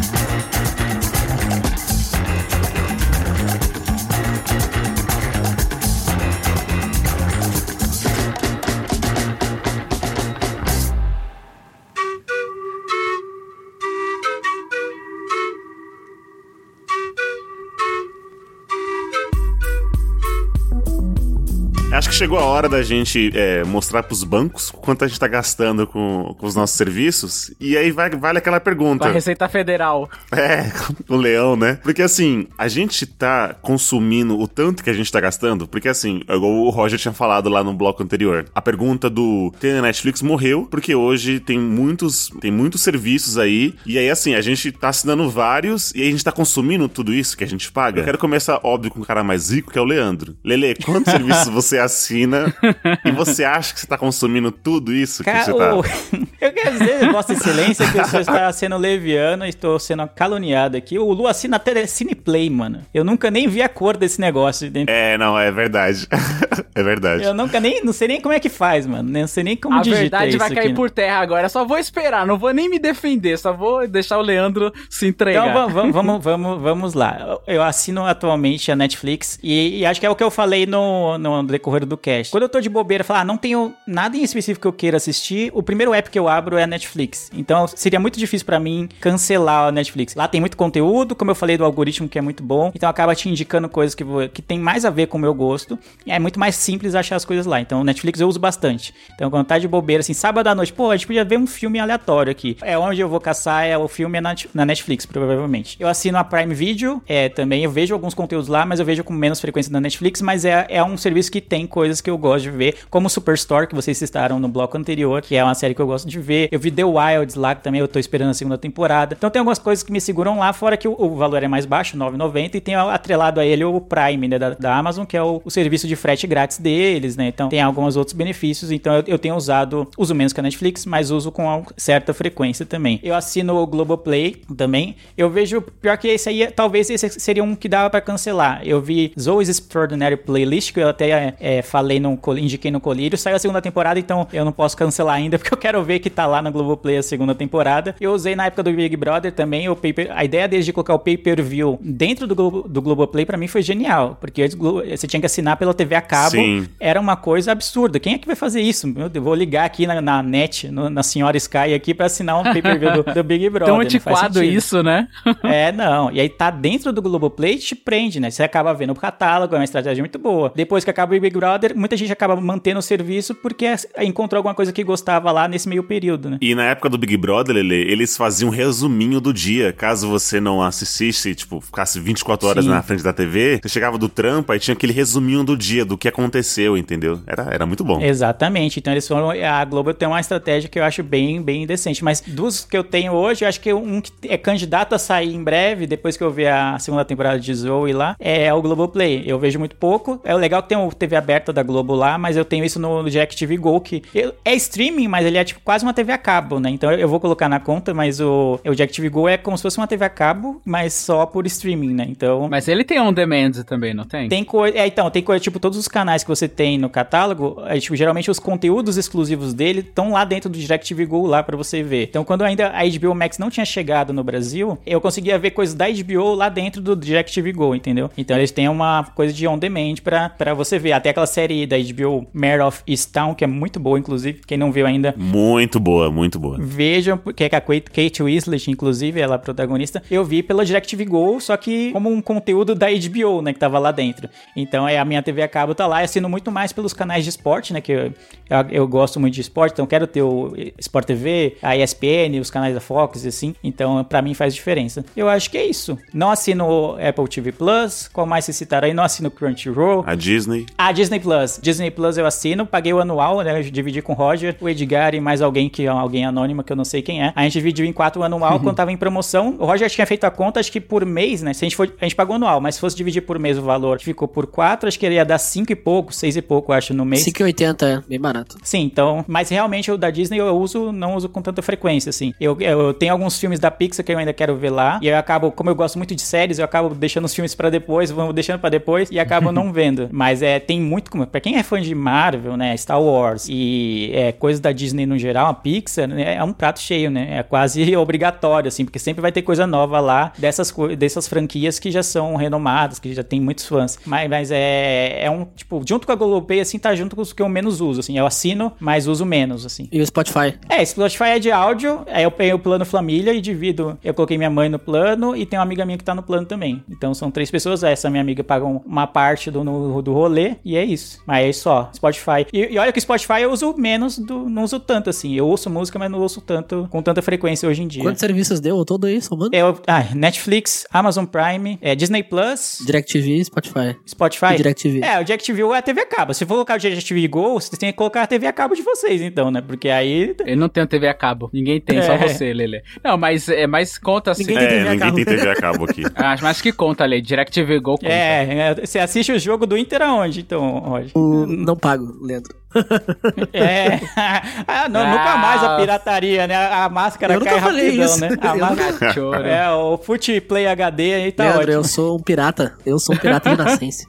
Speaker 1: Chegou a hora da gente é, mostrar pros bancos quanto a gente tá gastando com, com os nossos serviços. E aí vai, vale aquela pergunta.
Speaker 4: A Receita Federal.
Speaker 1: É, o leão, né? Porque assim, a gente tá consumindo o tanto que a gente tá gastando, porque assim, igual o Roger tinha falado lá no bloco anterior, a pergunta do tem na Netflix morreu, porque hoje tem muitos, tem muitos serviços aí, e aí assim, a gente tá assinando vários, e a gente tá consumindo tudo isso que a gente paga. Eu quero começar, óbvio, com o cara mais rico, que é o Leandro. Lele, quantos serviços você assina e você acha que você tá consumindo tudo isso que
Speaker 2: Cara,
Speaker 1: você tá...
Speaker 2: eu quero dizer, Vossa Excelência, que eu só está sendo leviano e estou sendo caluniado aqui. O Lu assina até Cineplay, mano. Eu nunca nem vi a cor desse negócio. entendeu?
Speaker 1: É, não, é verdade. é verdade.
Speaker 2: Eu nunca nem, não sei nem como é que faz, mano. Não sei nem como
Speaker 4: A
Speaker 2: digita
Speaker 4: verdade
Speaker 2: isso
Speaker 4: vai cair
Speaker 2: aqui,
Speaker 4: por terra agora. Só vou esperar, não vou nem me defender. Só vou deixar o Leandro se entregar.
Speaker 2: Então vamos, vamos, vamos, vamos lá. Eu assino atualmente a Netflix e, e acho que é o que eu falei no, no decorrer do cast. Quando eu tô de bobeira, falar, ah, não tenho nada em específico que eu queira assistir, o primeiro app que eu abro é a Netflix. Então seria muito difícil pra mim cancelar a Netflix. Lá tem muito conteúdo, como eu falei do algoritmo que é muito bom, então acaba te indicando coisas que, que tem mais a ver com o meu gosto. E é muito mais simples achar as coisas lá. Então Netflix eu uso bastante. Então quando tá de bobeira, assim, sábado à noite, pô, a gente podia ver um filme aleatório aqui. É onde eu vou caçar, é o filme é na, na Netflix, provavelmente. Eu assino a Prime Video, é, também eu vejo alguns conteúdos lá, mas eu vejo com menos frequência na Netflix, mas é, é um serviço que tem coisas que eu gosto de ver, como Superstore, que vocês citaram no bloco anterior, que é uma série que eu gosto de ver. Eu vi The Wilds lá, que também eu tô esperando a segunda temporada. Então tem algumas coisas que me seguram lá, fora que o, o valor é mais baixo, 9,90, e tem atrelado a ele o Prime, né, da, da Amazon, que é o, o serviço de frete grátis deles, né? Então tem alguns outros benefícios, então eu, eu tenho usado, uso menos que a Netflix, mas uso com certa frequência também. Eu assino o Globoplay também. Eu vejo, pior que esse aí, talvez esse seria um que dava pra cancelar. Eu vi Zoe's Extraordinary Playlist, que eu até é, falei, no, indiquei no Colírio, saiu a segunda temporada, então eu não posso cancelar ainda, porque eu quero ver que tá lá no Globoplay a segunda temporada. Eu usei na época do Big Brother também, o pay a ideia deles de colocar o pay-per-view dentro do, Globo, do Globoplay pra mim foi genial, porque antes você tinha que assinar pela TV a cabo,
Speaker 1: Sim.
Speaker 2: era uma coisa absurda. Quem é que vai fazer isso? Meu Deus, vou ligar aqui na, na net, no- na senhora Sky aqui pra assinar um pay-per-view do, do Big Brother.
Speaker 4: Tão antiquado isso, né?
Speaker 2: É, não. E aí tá dentro do Globoplay te prende, né? Você acaba vendo o catálogo, é uma estratégia muito boa. Depois que acaba o Big Brother, muita gente acaba mantendo o serviço porque encontrou alguma coisa que gostava lá nesse meio período, né?
Speaker 1: E na época do Big Brother, Lele, eles faziam um resuminho do dia. Caso você não assistisse, tipo, ficasse 24 horas
Speaker 2: Sim.
Speaker 1: na frente da TV, você chegava do trampo e tinha aquele resuminho do dia, do que aconteceu, entendeu? Era, era muito bom.
Speaker 2: Exatamente. Então eles foram. A Globo tem uma estratégia que eu acho bem, bem decente. Mas dos que eu tenho hoje, eu acho que um que é candidato a sair em breve, depois que eu ver a segunda temporada de Zoe lá, é o Globoplay. Eu vejo muito pouco. É legal que tem o TV aberta da Globo lá, mas eu tenho isso no, no Jack TV Go, que é streaming, mas ele é tipo quase uma TV a cabo, né? Então eu, vou colocar na conta, mas o, o Jack TV Go é como se fosse uma TV a cabo, mas só por streaming, né? Então.
Speaker 4: Mas ele tem on demand também, não tem?
Speaker 2: Tem coisa. É, então, tem coisa, tipo, todos os canais que você tem no catálogo, é, tipo, geralmente os conteúdos exclusivos dele estão lá dentro do DirecTV Go lá pra você ver. Então, quando ainda a HBO Max não tinha chegado no Brasil, eu conseguia ver coisas da HBO lá dentro do DirecTV Go, entendeu? Então, eles têm uma coisa de on demand pra, pra você ver. Até aquela série da HBO Mare of Easttown, que é muito boa, inclusive. Quem não viu ainda,
Speaker 1: Muito boa, muito boa.
Speaker 2: Vejam, porque é com a Kate Winslet, inclusive, ela é a protagonista. Eu vi pela DirecTV Go, só que como um conteúdo da HBO, né, que tava lá dentro. Então, é a minha TV a cabo tá lá, eu assino muito mais pelos canais de esporte, né, que eu, eu, eu gosto muito de esporte, então quero ter o Sport TV, a ESPN, os canais da Fox e assim. Então, pra mim faz diferença. Eu acho que é isso. Não assino Apple TV Plus, qual mais vocês citaram aí? Não assino Crunchyroll.
Speaker 1: A Disney.
Speaker 2: Ah, Disney Plus. Disney Plus eu assino, paguei o anual, né? Eu dividi com o Roger, o Edgar e mais alguém que é alguém anônimo que eu não sei quem é. A gente dividiu em quatro o anual quando tava em promoção. O Roger tinha feito a conta, acho que por mês, né? Se a gente for, a gente pagou anual, mas se fosse dividir por mês o valor, ficou por quatro, acho que ele ia dar cinco e pouco, seis e pouco, acho, no mês.
Speaker 3: 5,80 é bem barato.
Speaker 2: Sim, então, mas realmente o da Disney eu uso, não uso com tanta frequência, assim. Eu, eu tenho alguns filmes da Pixar que eu ainda quero ver lá, e eu acabo, como eu gosto muito de séries, eu acabo deixando os filmes pra depois, vamos deixando pra depois, e acabo não vendo. Mas é, tem muito, como- pra quem é fã de Marvel, né, Star Wars, e é, coisas da Disney no geral, uma Pixar, né, é um prato cheio, né? É quase obrigatório, assim, porque sempre vai ter coisa nova lá dessas, dessas franquias que já são renomadas, que já tem muitos fãs. Mas, mas é, é um, tipo, junto com a Globopay, assim, tá junto com os que eu menos uso, assim. Eu assino, mas uso menos, assim.
Speaker 3: E o Spotify.
Speaker 2: É, Spotify é de áudio, aí eu peguei o plano família e divido. Eu coloquei minha mãe no plano e tem uma amiga minha que tá no plano também. Então são três pessoas, essa minha amiga paga um- uma parte do, no- do rolê e é isso. Mas é só, Spotify. E, e olha que Spotify eu uso menos, do, não uso tanto assim. Eu ouço música, mas não ouço tanto, com tanta frequência hoje em dia.
Speaker 3: Quantos serviços deu todo aí, somando?
Speaker 2: Eu, ah, Netflix, Amazon Prime, é, Disney Plus,
Speaker 3: DirecTV, Spotify.
Speaker 2: Spotify.
Speaker 3: E DirecTV.
Speaker 2: É, o DirecTV é a TV a cabo. Se for colocar o DirecTV Go, vocês têm que colocar a TV a cabo de vocês, então, né? Porque aí
Speaker 4: Eu não tenho TV a cabo. Ninguém tem, só
Speaker 2: É.
Speaker 4: você, Lele. Não, mas é mais conta assim.
Speaker 3: Ninguém tem
Speaker 1: É,
Speaker 3: TV a
Speaker 1: ninguém
Speaker 3: cabo.
Speaker 1: tem TV a cabo aqui.
Speaker 4: Acho mais que conta, Lele. DirecTV Go conta.
Speaker 2: É, é, você assiste o jogo do Inter aonde, então,
Speaker 3: O- Não pago, Leandro.
Speaker 2: É. ah, não,
Speaker 4: Ah.
Speaker 2: nunca mais a pirataria, né? A, máscara
Speaker 3: Eu nunca
Speaker 2: cai
Speaker 3: falei
Speaker 2: rapidão,
Speaker 3: isso.
Speaker 2: né? A
Speaker 3: Eu
Speaker 2: máscara...
Speaker 4: Cachorro.
Speaker 2: É, o Foot Play HD aí tá
Speaker 3: Leandro,
Speaker 2: ótimo.
Speaker 3: eu sou um pirata. Eu sou um pirata de nascença.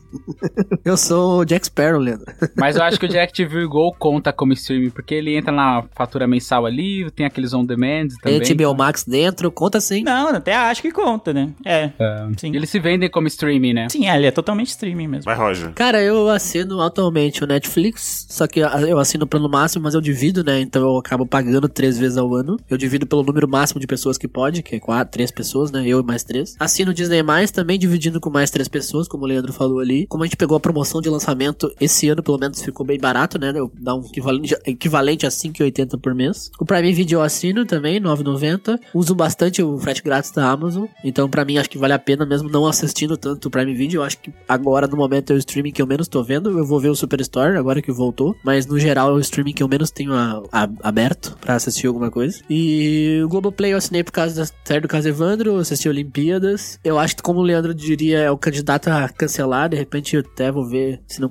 Speaker 3: eu sou o Jack Sparrow, Leandro.
Speaker 4: Mas eu acho que o DirecTV Go conta como streaming, porque ele entra na fatura mensal ali, tem aqueles on demand também.
Speaker 3: Tem HBO Max dentro, conta sim.
Speaker 2: Não, até acho que conta, né? É.
Speaker 4: É.
Speaker 2: Sim.
Speaker 4: Eles se vendem como streaming, né?
Speaker 2: Sim, é, ele é totalmente streaming mesmo.
Speaker 1: Vai, Roger.
Speaker 3: Cara, eu assino atualmente o Netflix, só que eu assino o plano máximo, mas eu divido, né? Então eu acabo pagando três vezes ao ano. Eu divido pelo número máximo de pessoas que pode, que é quatro, três pessoas, né? Eu e mais três. Assino o Disney Mais, também dividindo com mais três pessoas, como o Leandro falou ali. Como a gente pegou a promoção de lançamento, esse ano pelo menos ficou bem barato, né? Eu dá um equivalente, a 5,80 por mês. O Prime Video eu assino também, 9,90. Uso bastante o frete grátis da Amazon. Então, pra mim, acho que vale a pena, mesmo não assistindo tanto o Prime Video. Eu acho que agora, no momento, é o streaming que eu menos tô vendo. Eu vou ver o Superstore, agora que voltou. Mas, no geral, é o streaming que eu menos tenho a- a- aberto pra assistir alguma coisa. E o Globoplay eu assinei por causa da série do caso Evandro, assisti Olimpíadas. Eu acho que, como o Leandro diria, é o candidato a cancelar. De repente, eu até vou ver se não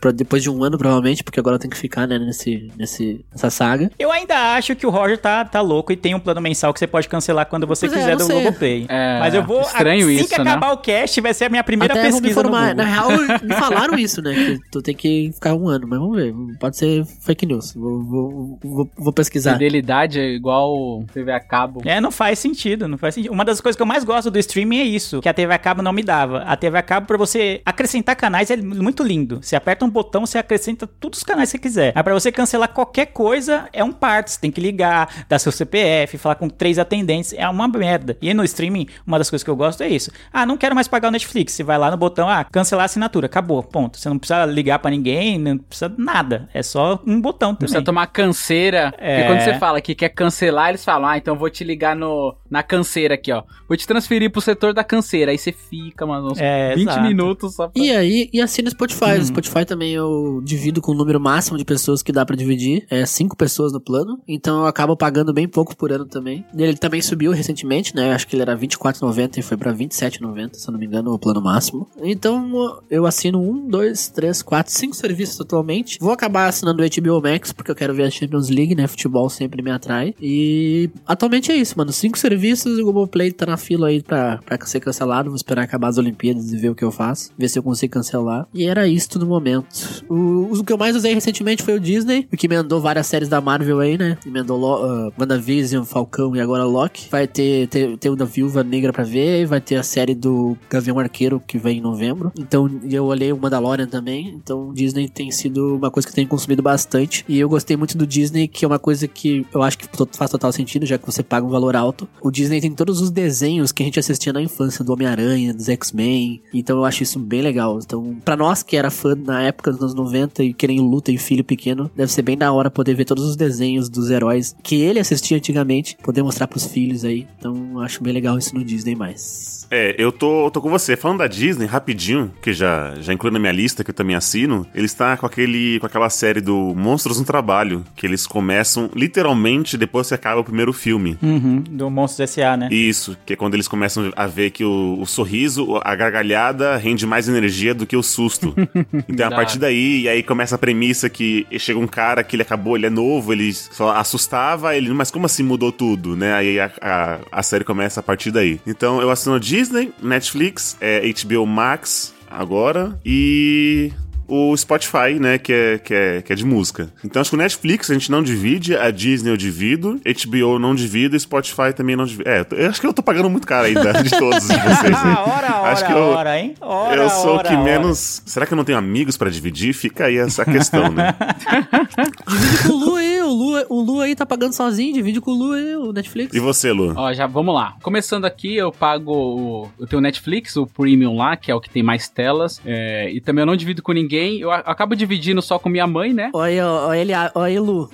Speaker 3: pra- depois de um ano, provavelmente, porque agora eu tenho que ficar, né, nesse, nesse, nessa saga.
Speaker 2: Eu ainda acho que o Roger tá, tá louco e tem um plano mensal que você pode cancelar quando você
Speaker 3: Pois é,
Speaker 2: quiser
Speaker 3: eu
Speaker 2: do
Speaker 3: sei.
Speaker 2: Globoplay.
Speaker 4: É,
Speaker 2: Mas eu vou.
Speaker 4: estranho
Speaker 2: assim
Speaker 4: isso,
Speaker 2: que
Speaker 4: né?
Speaker 2: acabar o cast, vai ser a minha primeira
Speaker 3: Até vou me
Speaker 2: pesquisa no
Speaker 3: informar.
Speaker 2: Google.
Speaker 3: Na real, me falaram isso, né? Que tu tem que ficar um ano, mas vamos ver. Pode ser fake news. Vou, vou, vou, vou pesquisar.
Speaker 4: Fidelidade é igual TV a cabo.
Speaker 2: É, não faz sentido, não faz sentido. Uma das coisas que eu mais gosto do streaming é isso, que a TV a cabo não me dava. A TV a cabo, pra você acrescentar canais, é muito lindo. Você aperta um botão, você acrescenta todos os canais que você quiser. Mas pra você cancelar qualquer coisa, é um parto. Você tem que ligar, dar seu CPF, falar com três atendentes. É uma merda. E no streaming, uma das coisas que eu gosto é isso. Ah, não quero mais pagar o Netflix. Você vai lá no botão, ah, cancelar a assinatura. Acabou, ponto. Você não precisa ligar pra ninguém, não precisa nada. É só um botão também.
Speaker 4: precisa tomar canseira.
Speaker 2: É.
Speaker 4: Porque quando você fala que quer cancelar, eles falam, ah, então eu vou te ligar no, na canseira aqui, ó. Vou te transferir pro setor da canseira. Aí você fica, mano, uns
Speaker 2: É,
Speaker 4: 20
Speaker 2: exato.
Speaker 4: minutos só pra...
Speaker 3: E aí, e assina o Spotify.
Speaker 2: Uhum.
Speaker 3: O Spotify também eu divido com o número máximo de pessoas que dá pra dividir. É cinco pessoas no plano. Então eu acabo pagando bem pouco por ano também. Ele também subiu recentemente, né? Acho que ele era R$24,90 e foi pra R$27,90, se eu não me engano, o plano máximo. Então eu assino um, dois, três, quatro, cinco serviços atualmente. Vou acabar assinando o HBO Max, porque eu quero ver a Champions League, né? Futebol sempre me atrai. E atualmente é isso, mano. Cinco serviços e o Globoplay tá na fila aí pra, pra ser cancelado. Vou esperar acabar as Olimpíadas e ver o que eu faço. Ver se eu consigo cancelar. E era isso no momento. O, o que eu mais usei recentemente foi o Disney, o que emendou várias séries da Marvel aí, né? Emendou uh, WandaVision, Falcão e agora Loki. Vai ter, ter, ter o da Viúva Negra pra ver. Vai ter a série do Gavião Arqueiro que vem em novembro. Então eu olhei o Mandalorian também. Então Disney tem sido uma coisa que eu tenho consumido bastante. E eu gostei muito do Disney, que é uma coisa que eu acho que faz total sentido, já que você paga um valor alto. O Disney tem todos os desenhos que a gente assistia na infância, do Homem-Aranha, dos X-Men. Então eu acho isso bem legal. Então, pra nós que era fã na época dos anos 90 e querem luta e filho pequeno, deve ser bem da hora poder ver todos os desenhos dos heróis que ele assistia antigamente, poder mostrar pros filhos aí. Então acho bem legal isso no Disney mais.
Speaker 1: É, eu tô, tô com você. Falando da Disney, rapidinho, que já, já inclui na minha lista, que eu também assino, ele está com, aquele, com aquela série do Monstros no Trabalho, que eles começam literalmente depois que acaba o primeiro filme.
Speaker 2: Uhum, do Monstros S.A., né?
Speaker 1: Isso, que é quando eles começam a ver que o, o sorriso, a gargalhada rende mais energia do que o susto. então a partir daí, e aí começa a premissa que chega um cara que ele acabou, ele é novo, ele só assustava, ele, mas como assim mudou tudo, né? Aí a, a, a série começa a partir daí. Então eu assino Disney, Netflix, é, HBO Max agora e o Spotify, né, que é, que, é, que é de música. Então acho que o Netflix a gente não divide, a Disney eu divido, HBO não divido e Spotify também não divido. É, eu acho que eu tô pagando muito caro ainda de todos vocês aí.
Speaker 2: Ah, ora, ora,
Speaker 1: Acho que eu-
Speaker 2: ora, hein? Ora,
Speaker 1: eu sou
Speaker 2: ora,
Speaker 1: o que menos. Será que eu não tenho amigos pra dividir? Fica aí essa questão, né?
Speaker 3: Divide com o Lu aí, o Lu, o Lu aí tá pagando sozinho, divide com o Lu aí, o Netflix.
Speaker 1: E você, Lu?
Speaker 4: Ó, já vamos lá. Começando aqui, eu pago. o- Eu tenho o Netflix, o Premium lá, que é o que tem mais telas. é, e também eu não divido com ninguém. Eu a- acabo dividindo só com minha mãe, né?
Speaker 3: Olha ó, ó, Elia- ó.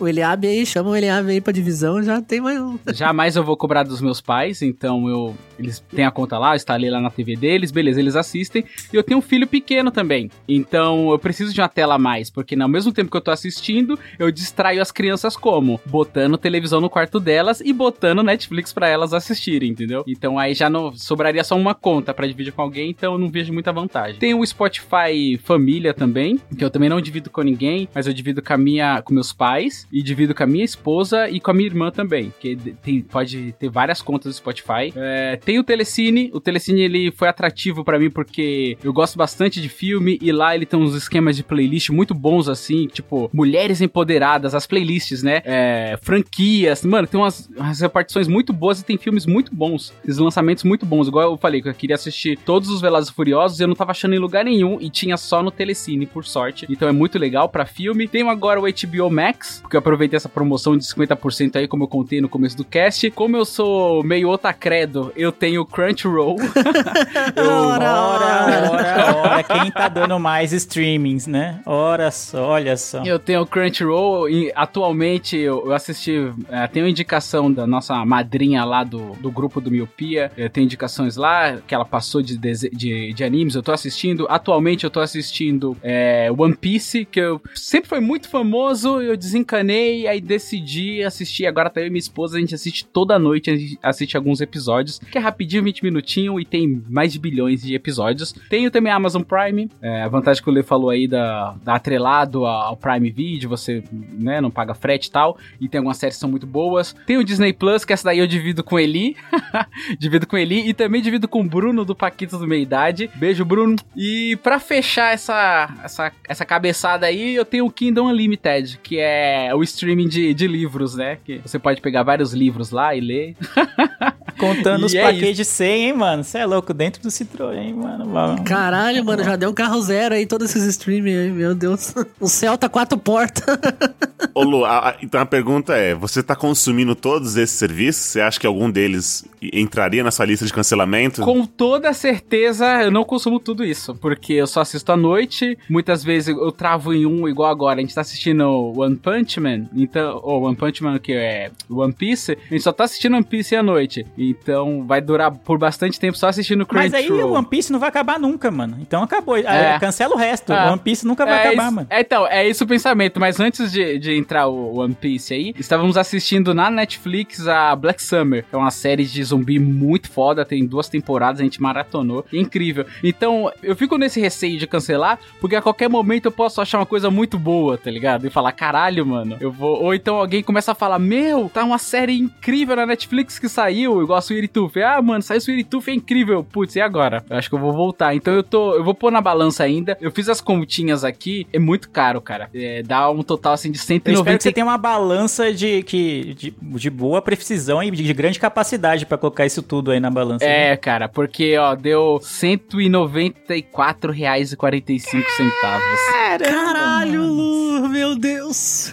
Speaker 3: O Eliabe aí, chama o Eliabe aí pra divisão, já tem mais um.
Speaker 4: Jamais eu vou cobrar dos meus pais, então eu eles têm a conta lá, eu instalei lá na TV deles, beleza, eles assistem. E eu tenho um filho pequeno também. Então eu preciso de uma tela a mais, porque no mesmo tempo que eu tô assistindo, eu distraio as crianças como? Botando televisão no quarto delas e botando Netflix pra elas assistirem, entendeu? Então aí já não sobraria só uma conta pra dividir com alguém, então eu não vejo muita vantagem. Tem o Spotify Família também, que eu também não divido com ninguém, mas eu divido com a minha com meus pais e divido com a minha esposa e com a minha irmã também, que tem, pode ter várias contas do Spotify. É, tem o Telecine, o Telecine ele foi atrativo pra mim porque eu gosto bastante de filme e lá ele tem uns esquemas de playlist muito bons assim, tipo mulheres empoderadas, as playlists, né? É, franquias, mano, tem umas, umas repartições muito boas e tem filmes muito bons, esses lançamentos muito bons. Igual eu falei que eu queria assistir todos os Velozes e Furiosos e eu não tava achando em lugar nenhum e tinha só no Telecine, por sorte. Então é muito legal pra filme. Tenho agora o HBO Max, porque eu aproveitei essa promoção de 50% aí, como eu contei no começo do cast. Como eu sou meio otacredo, eu tenho o Crunchyroll.
Speaker 3: Ora,
Speaker 2: Ora, ora, ora, quem tá dando mais streamings, né? Ora só, olha só.
Speaker 4: Eu tenho o Crunchyroll e atualmente eu, assisti, é, tenho indicação da nossa madrinha lá do, do grupo do Miopia, é, tem indicações lá que ela passou de, dese- de, de animes, eu tô assistindo. Atualmente eu tô assistindo é, One Piece, que eu sempre foi muito famoso, eu desencanei, aí decidi assistir. Agora tá eu e minha esposa, a gente assiste toda noite, a gente assiste alguns episódios, que é rapidinho, 20 minutinhos e tem mais de bilhões de episódios. Tenho também a Amazon Prime, é, a vantagem que o Lê falou aí da, da atrelado ao Prime Video, você né, não paga frete e tal, e tem algumas séries que são muito boas. Tem o Disney Plus, que essa daí eu divido com Eli, divido com Eli, e também divido com o Bruno do Paquito do Meia Idade. Beijo, Bruno. E pra fechar essa, essa, essa cabeçada aí, eu tenho o Kingdom Unlimited, que é o streaming de, de livros, né? Que você pode pegar vários livros lá e ler.
Speaker 2: Contando os
Speaker 4: E é
Speaker 2: paquês de 100, hein, mano? Você é louco, dentro do Citroën, mano. Vamos.
Speaker 3: Caralho, mano, já deu um carro zero aí, todos esses streaming aí, meu Deus. O céu tá quatro portas.
Speaker 1: Ô, Lu, a- a- então a pergunta é: você tá consumindo todos esses serviços? Você acha que algum deles entraria na sua lista de cancelamento?
Speaker 4: Com toda certeza, eu não consumo tudo isso, porque eu só assisto à noite. Muitas vezes eu travo em um, igual agora. A gente tá assistindo One Punch Man, então, ou One Punch Man, que é One Piece. A gente só tá assistindo One Piece à noite. Então vai durar por bastante tempo só assistindo
Speaker 2: Mas aí
Speaker 4: Crunchyroll.
Speaker 2: o One Piece não vai acabar nunca, mano. Então acabou.
Speaker 4: É.
Speaker 2: Ah, Cancela o resto.
Speaker 4: Ah.
Speaker 2: One Piece nunca vai
Speaker 4: É
Speaker 2: acabar,
Speaker 4: isso-
Speaker 2: mano.
Speaker 4: é, então, é isso o pensamento. Mas antes de, de entrar o One Piece aí, estávamos assistindo na Netflix a Black Summer, que é uma série de zumbi muito foda, tem duas temporadas, a gente maratonou, é incrível. Então, eu fico nesse receio de cancelar, porque a qualquer momento eu posso achar uma coisa muito boa, tá ligado? E falar, caralho, mano, eu vou. Ou então alguém começa a falar, meu, tá uma série incrível na Netflix que saiu, igual a Sweet Tooth. Ah, mano, saiu Sweet Tooth, é incrível. Putz, e agora? Eu acho que eu vou voltar. Então eu tô. Eu vou pôr na balança ainda. Eu fiz as continhas aqui, é muito caro, cara. É, dá um total assim de
Speaker 2: Eu espero que
Speaker 4: 190
Speaker 2: você tenha uma balança de, que, de, de boa precisão e de, de grande capacidade pra colocar isso tudo aí na balança.
Speaker 4: É, cara, porque, ó, deu R$ 194,45 centavos.
Speaker 3: Caralho, Lu, meu Deus.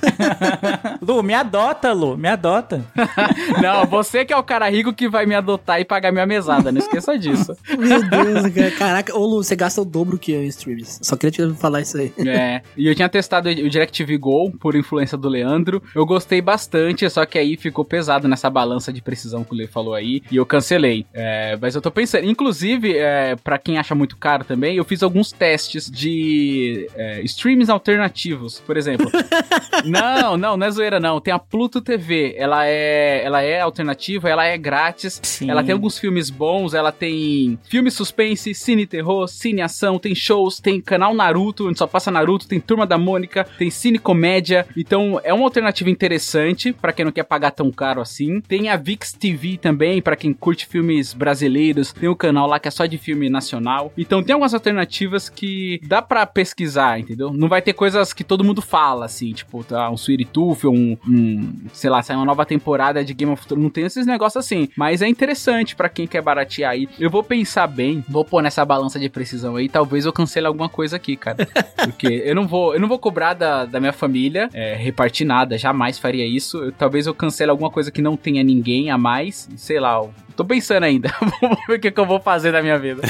Speaker 2: Lu, me adota, Lu, me adota.
Speaker 4: Não, você que é o cara rico que vai me adotar e pagar minha mesada, não esqueça disso.
Speaker 3: Meu Deus, cara. Caraca, ô Lu, você gasta o dobro que eu em streams. Só queria te falar isso aí.
Speaker 4: É, e eu tinha testado o DirecTV Go por influência do Leandro. Eu gostei bastante, só que aí ficou pesado nessa balança de precisão que o Lê falou aí. E eu cancelei. É, mas eu tô pensando, inclusive, é, para quem acha muito caro também, eu fiz alguns testes de é, streams alternativos. Por exemplo, não, não, não é zoeira não. Tem a Pluto TV. Ela é, ela é alternativa, ela é grátis. Grátis.
Speaker 2: Sim.
Speaker 4: Ela tem alguns filmes bons, ela tem filme suspense, cine terror, cine ação, tem shows, tem canal Naruto, onde só passa Naruto, tem Turma da Mônica, tem cine comédia. Então é uma alternativa interessante pra quem não quer pagar tão caro assim. Tem a VIX TV também, pra quem curte filmes brasileiros. Tem o canal lá que é só de filme nacional. Então tem algumas alternativas que dá pra pesquisar, entendeu? Não vai ter coisas que todo mundo fala, assim, tipo, tá, um Sweet Tooth, um, um, sei lá, sai uma nova temporada de Game of Thrones. Não tem esses negócios assim. Mas é interessante pra quem quer baratear aí. Eu vou pensar bem, vou pôr nessa balança de precisão aí. Talvez eu cancele alguma coisa aqui, cara. Porque eu não vou, eu não vou cobrar da, da minha família é, repartir nada, jamais faria isso. Eu- talvez eu cancele alguma coisa que não tenha ninguém a mais. Sei lá, tô pensando ainda. Vamos ver o que, que eu vou fazer da minha vida.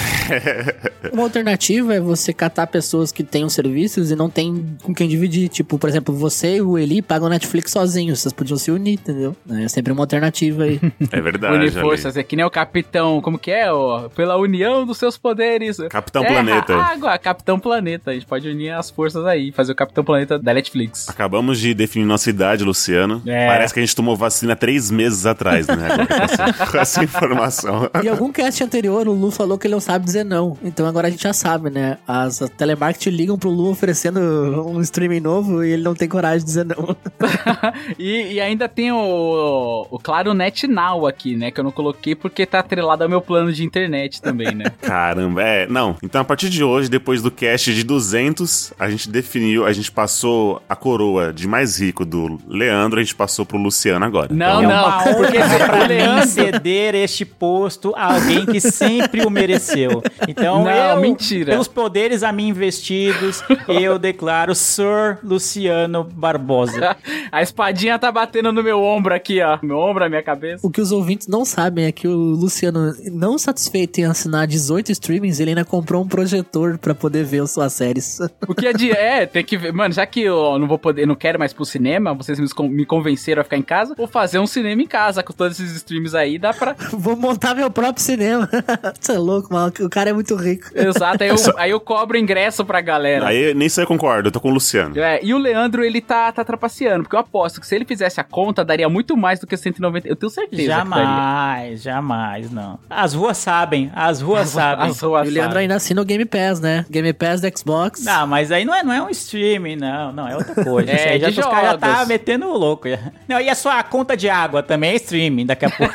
Speaker 3: Uma alternativa é você catar pessoas que tenham serviços e não tem com quem dividir. Tipo, por exemplo, você e o Eli pagam Netflix sozinhos. Vocês podiam se unir, entendeu? É sempre uma alternativa aí.
Speaker 1: É verdade.
Speaker 4: Unir forças, é que nem o capitão, como que é? ó? Pela união dos seus poderes.
Speaker 1: Capitão
Speaker 4: Terra,
Speaker 1: Planeta.
Speaker 4: Água, Capitão Planeta. A gente pode unir as forças aí, fazer o Capitão Planeta da Netflix.
Speaker 1: Acabamos de definir nossa idade, Luciano.
Speaker 4: É.
Speaker 1: Parece que a gente tomou vacina três meses atrás, né? Agora, com, essa, com essa informação.
Speaker 3: Em algum cast anterior, o Lu falou que ele não sabe dizer não. Então agora a gente já sabe, né? As telemarketing ligam pro Lu oferecendo um streaming novo e ele não tem coragem de dizer não.
Speaker 4: e, e ainda tem o, o Claro Net Now aqui, né? Que eu não coloquei porque tá atrelado ao meu plano de internet também, né?
Speaker 1: Caramba, é. Não, então a partir de hoje, depois do cast de 200, a gente definiu, a gente passou a coroa de mais rico do Leandro, a gente passou pro Luciano agora.
Speaker 4: Não,
Speaker 2: É
Speaker 1: Então,
Speaker 4: não.
Speaker 2: uma
Speaker 4: porque o Leandro-
Speaker 2: ceder este posto a alguém que sempre o mereceu. Então,
Speaker 4: Não,
Speaker 2: eu,
Speaker 4: mentira.
Speaker 2: pelos poderes a mim investidos, eu declaro Sir Luciano Barbosa.
Speaker 4: A espadinha tá batendo no meu ombro aqui, ó. Meu ombro, a minha cabeça.
Speaker 3: O que os ouvintes não sabem é que o Luciano, não satisfeito em assinar 18 streamings, ele ainda comprou um projetor pra poder ver as suas séries.
Speaker 4: O que é de. É, tem que ver. Mano, já que eu não vou poder, não quero mais pro cinema, vocês me convenceram a ficar em casa, vou fazer um cinema em casa com todos esses streams aí, dá pra.
Speaker 3: Vou montar meu próprio cinema. Você é louco, mano. O cara é muito rico.
Speaker 4: Exato, aí eu, aí eu cobro ingresso pra galera.
Speaker 1: Aí nisso eu concordo, eu tô com o Luciano.
Speaker 4: É, e o Leandro, ele tá, tá trapaceando, porque eu aposto que se ele fizesse a conta, daria muito mais do que 190. Eu tenho certeza.
Speaker 2: Jamais, jamais, não. As ruas sabem, as ruas sabem.
Speaker 4: As ruas
Speaker 3: E o Leandro
Speaker 4: sabem.
Speaker 3: ainda assina o Game Pass, né? Game Pass do Xbox.
Speaker 2: Não, mas aí não é, não é um streaming, não, não, é outra coisa.
Speaker 4: É,
Speaker 2: Isso aí já,
Speaker 4: de
Speaker 2: os caras já tá metendo o louco. já. Não, e a sua conta de água também é streaming daqui a pouco.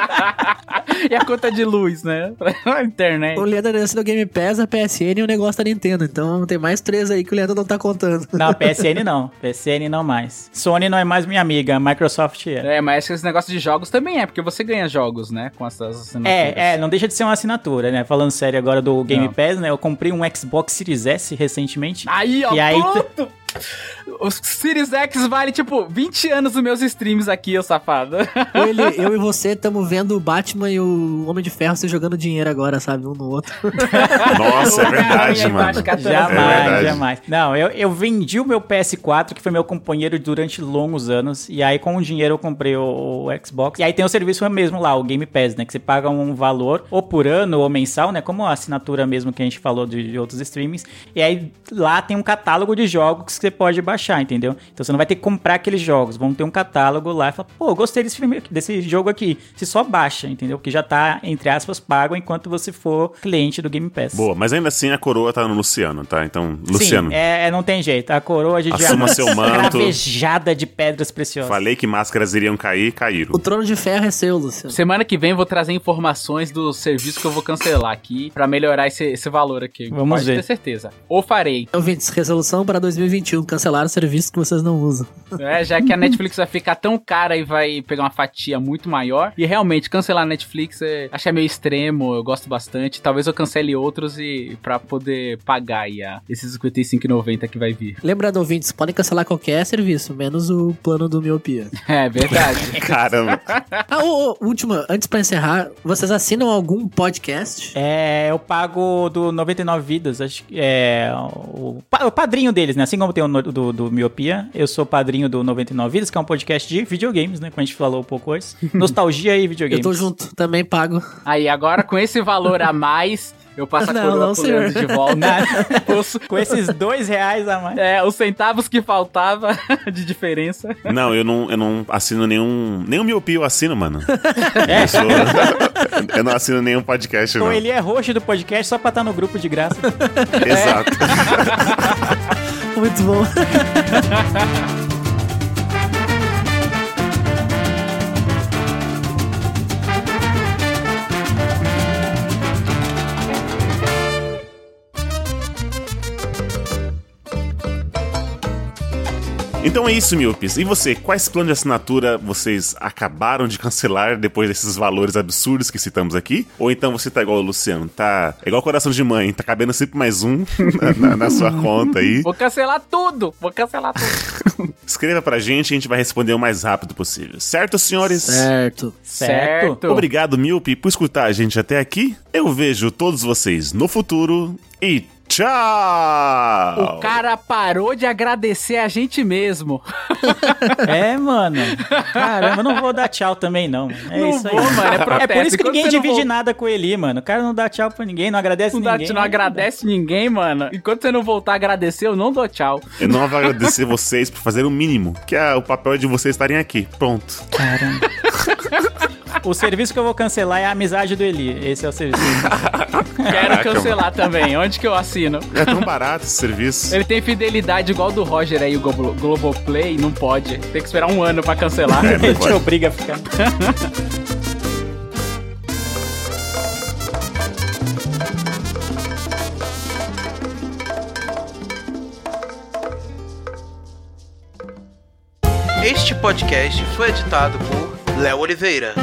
Speaker 4: e a conta de luz, né? Pra internet.
Speaker 3: O Leandro ainda assina o Game Pass, a PSN e o negócio da Nintendo. Então tem mais três aí que o Leandro não tá contando.
Speaker 2: Não, PSN não. PSN não mais. Sony não é mais minha amiga, Microsoft é.
Speaker 4: É, mas esse negócio de jogos também é, porque você ganha jogos, né? Com essas assinaturas.
Speaker 2: É, é, não deixa de ser uma assinatura, né? Falando sério agora do Game
Speaker 4: Não.
Speaker 2: Pass, né? Eu comprei um Xbox Series S recentemente.
Speaker 4: Aí, ó,
Speaker 2: E aí
Speaker 4: pronto! O Series X vale, tipo, 20 anos dos meus streams aqui, ô safado.
Speaker 3: Ele, eu e você estamos vendo o Batman e o Homem de Ferro se jogando dinheiro agora, sabe? Um no outro.
Speaker 1: Nossa, é verdade, mano.
Speaker 4: catando.
Speaker 2: Jamais,
Speaker 1: É verdade.
Speaker 2: jamais. Não, eu, eu vendi o meu PS4, que foi meu companheiro durante longos anos, e aí com o dinheiro eu comprei o, o Xbox. E aí tem o serviço mesmo lá, o Game Pass, né? Que você paga um valor, ou por ano, ou mensal, né? Como a assinatura mesmo que a gente falou de, de outros streamings. E aí lá tem um catálogo de jogos que você pode baixar, entendeu? Então você não vai ter que comprar aqueles jogos, vão ter um catálogo lá e fala, pô, gostei desse, filme, desse jogo aqui. Você só baixa, entendeu? Porque já tá, entre aspas, pago enquanto você for cliente do Game Pass.
Speaker 1: Boa, mas ainda assim a coroa tá no Luciano, tá? Então, Luciano,
Speaker 2: Sim, é, é, não tem jeito. A coroa a gente
Speaker 1: Assuma
Speaker 2: já
Speaker 1: seu manto.
Speaker 2: cravejada de pedras preciosas.
Speaker 1: falei que máscaras iriam cair, caíram.
Speaker 3: O trono de ferro é seu, Luciano.
Speaker 4: Semana que vem eu vou trazer informações do serviço que eu vou cancelar aqui pra melhorar esse, esse valor aqui.
Speaker 2: Vamos
Speaker 4: Pode
Speaker 2: ver.
Speaker 4: ter certeza. Ou farei.
Speaker 3: Ouvintes, resolução para 2021. Cancelar o serviço que vocês não usam.
Speaker 4: É, já que a Netflix vai ficar tão cara e vai pegar uma fatia muito maior. E realmente, cancelar a Netflix é, acho que é meio extremo, eu gosto bastante. Talvez eu cancele outros e pra poder pagar aí a, esses 55,90 que vai vir.
Speaker 3: Lembrando, ouvintes, podem cancelar qualquer serviço, menos o plano do Miopia.
Speaker 4: É verdade.
Speaker 1: Caramba.
Speaker 3: Ah, ô, ô, última, antes pra encerrar, vocês assinam algum podcast?
Speaker 2: É, eu pago do 99 Vidas, acho que é o, o padrinho deles, né? Assim como tem do, no- do, do Miopia. Eu sou padrinho do 99 Vidas, que é um podcast de videogames, né? Como a gente falou um pouco hoje. Nostalgia e
Speaker 3: Eu
Speaker 2: videogames.
Speaker 3: tô junto, também pago.
Speaker 4: Aí, agora com esse valor a mais, eu passo a
Speaker 3: Não,
Speaker 4: coroa
Speaker 3: não,
Speaker 4: pro
Speaker 3: senhor.
Speaker 4: Leandro de volta. Os,
Speaker 2: Com esses dois reais a mais.
Speaker 4: é, os centavos que faltava de diferença.
Speaker 1: Não, eu não, eu não assino nenhum. Nenhum miopia eu assino, mano.
Speaker 2: É.
Speaker 1: Eu, sou- eu não assino nenhum podcast, não.
Speaker 2: Ou ele é roxo do podcast só pra estar no grupo de graça.
Speaker 1: Exato.
Speaker 3: Muito bom.
Speaker 1: Então é isso, miopes. E você, quais planos de assinatura vocês acabaram de cancelar depois desses valores absurdos que citamos aqui? Ou então você tá igual o Luciano, tá é igual coração de mãe, tá cabendo sempre mais um na, na- na sua conta aí.
Speaker 4: Vou cancelar tudo, vou cancelar tudo.
Speaker 1: Escreva pra gente e a gente vai responder o mais rápido possível. Certo, senhores?
Speaker 3: Certo.
Speaker 2: Certo.
Speaker 1: Obrigado, Miope, por escutar a gente até aqui. Eu vejo todos vocês no futuro e tchau!
Speaker 4: O cara parou de agradecer a gente mesmo.
Speaker 2: É, mano. Caramba, eu não vou dar tchau também, não. É
Speaker 4: Não
Speaker 2: isso aí.
Speaker 4: vou, mano, é
Speaker 2: É por isso que ninguém
Speaker 4: não
Speaker 2: divide nada com ele, mano. O cara não dá tchau pra ninguém, não agradece
Speaker 4: Não, dá,
Speaker 2: ninguém.
Speaker 4: não agradece ninguém, mano. Enquanto você não voltar a agradecer, eu não dou tchau.
Speaker 1: Eu não vou agradecer vocês por fazer o mínimo, que é o papel de vocês estarem aqui. Pronto.
Speaker 2: Caramba. O serviço que eu vou cancelar é a amizade do Eli. Esse é o serviço.
Speaker 4: Quero cancelar também. Onde que eu assino?
Speaker 1: É tão barato esse serviço.
Speaker 4: Ele tem fidelidade igual do Roger aí, o Globo- Globoplay, não pode. Tem que esperar um ano pra cancelar.
Speaker 1: É,
Speaker 2: Ele te obriga a ficar.
Speaker 5: Este podcast foi editado por Léo Oliveira.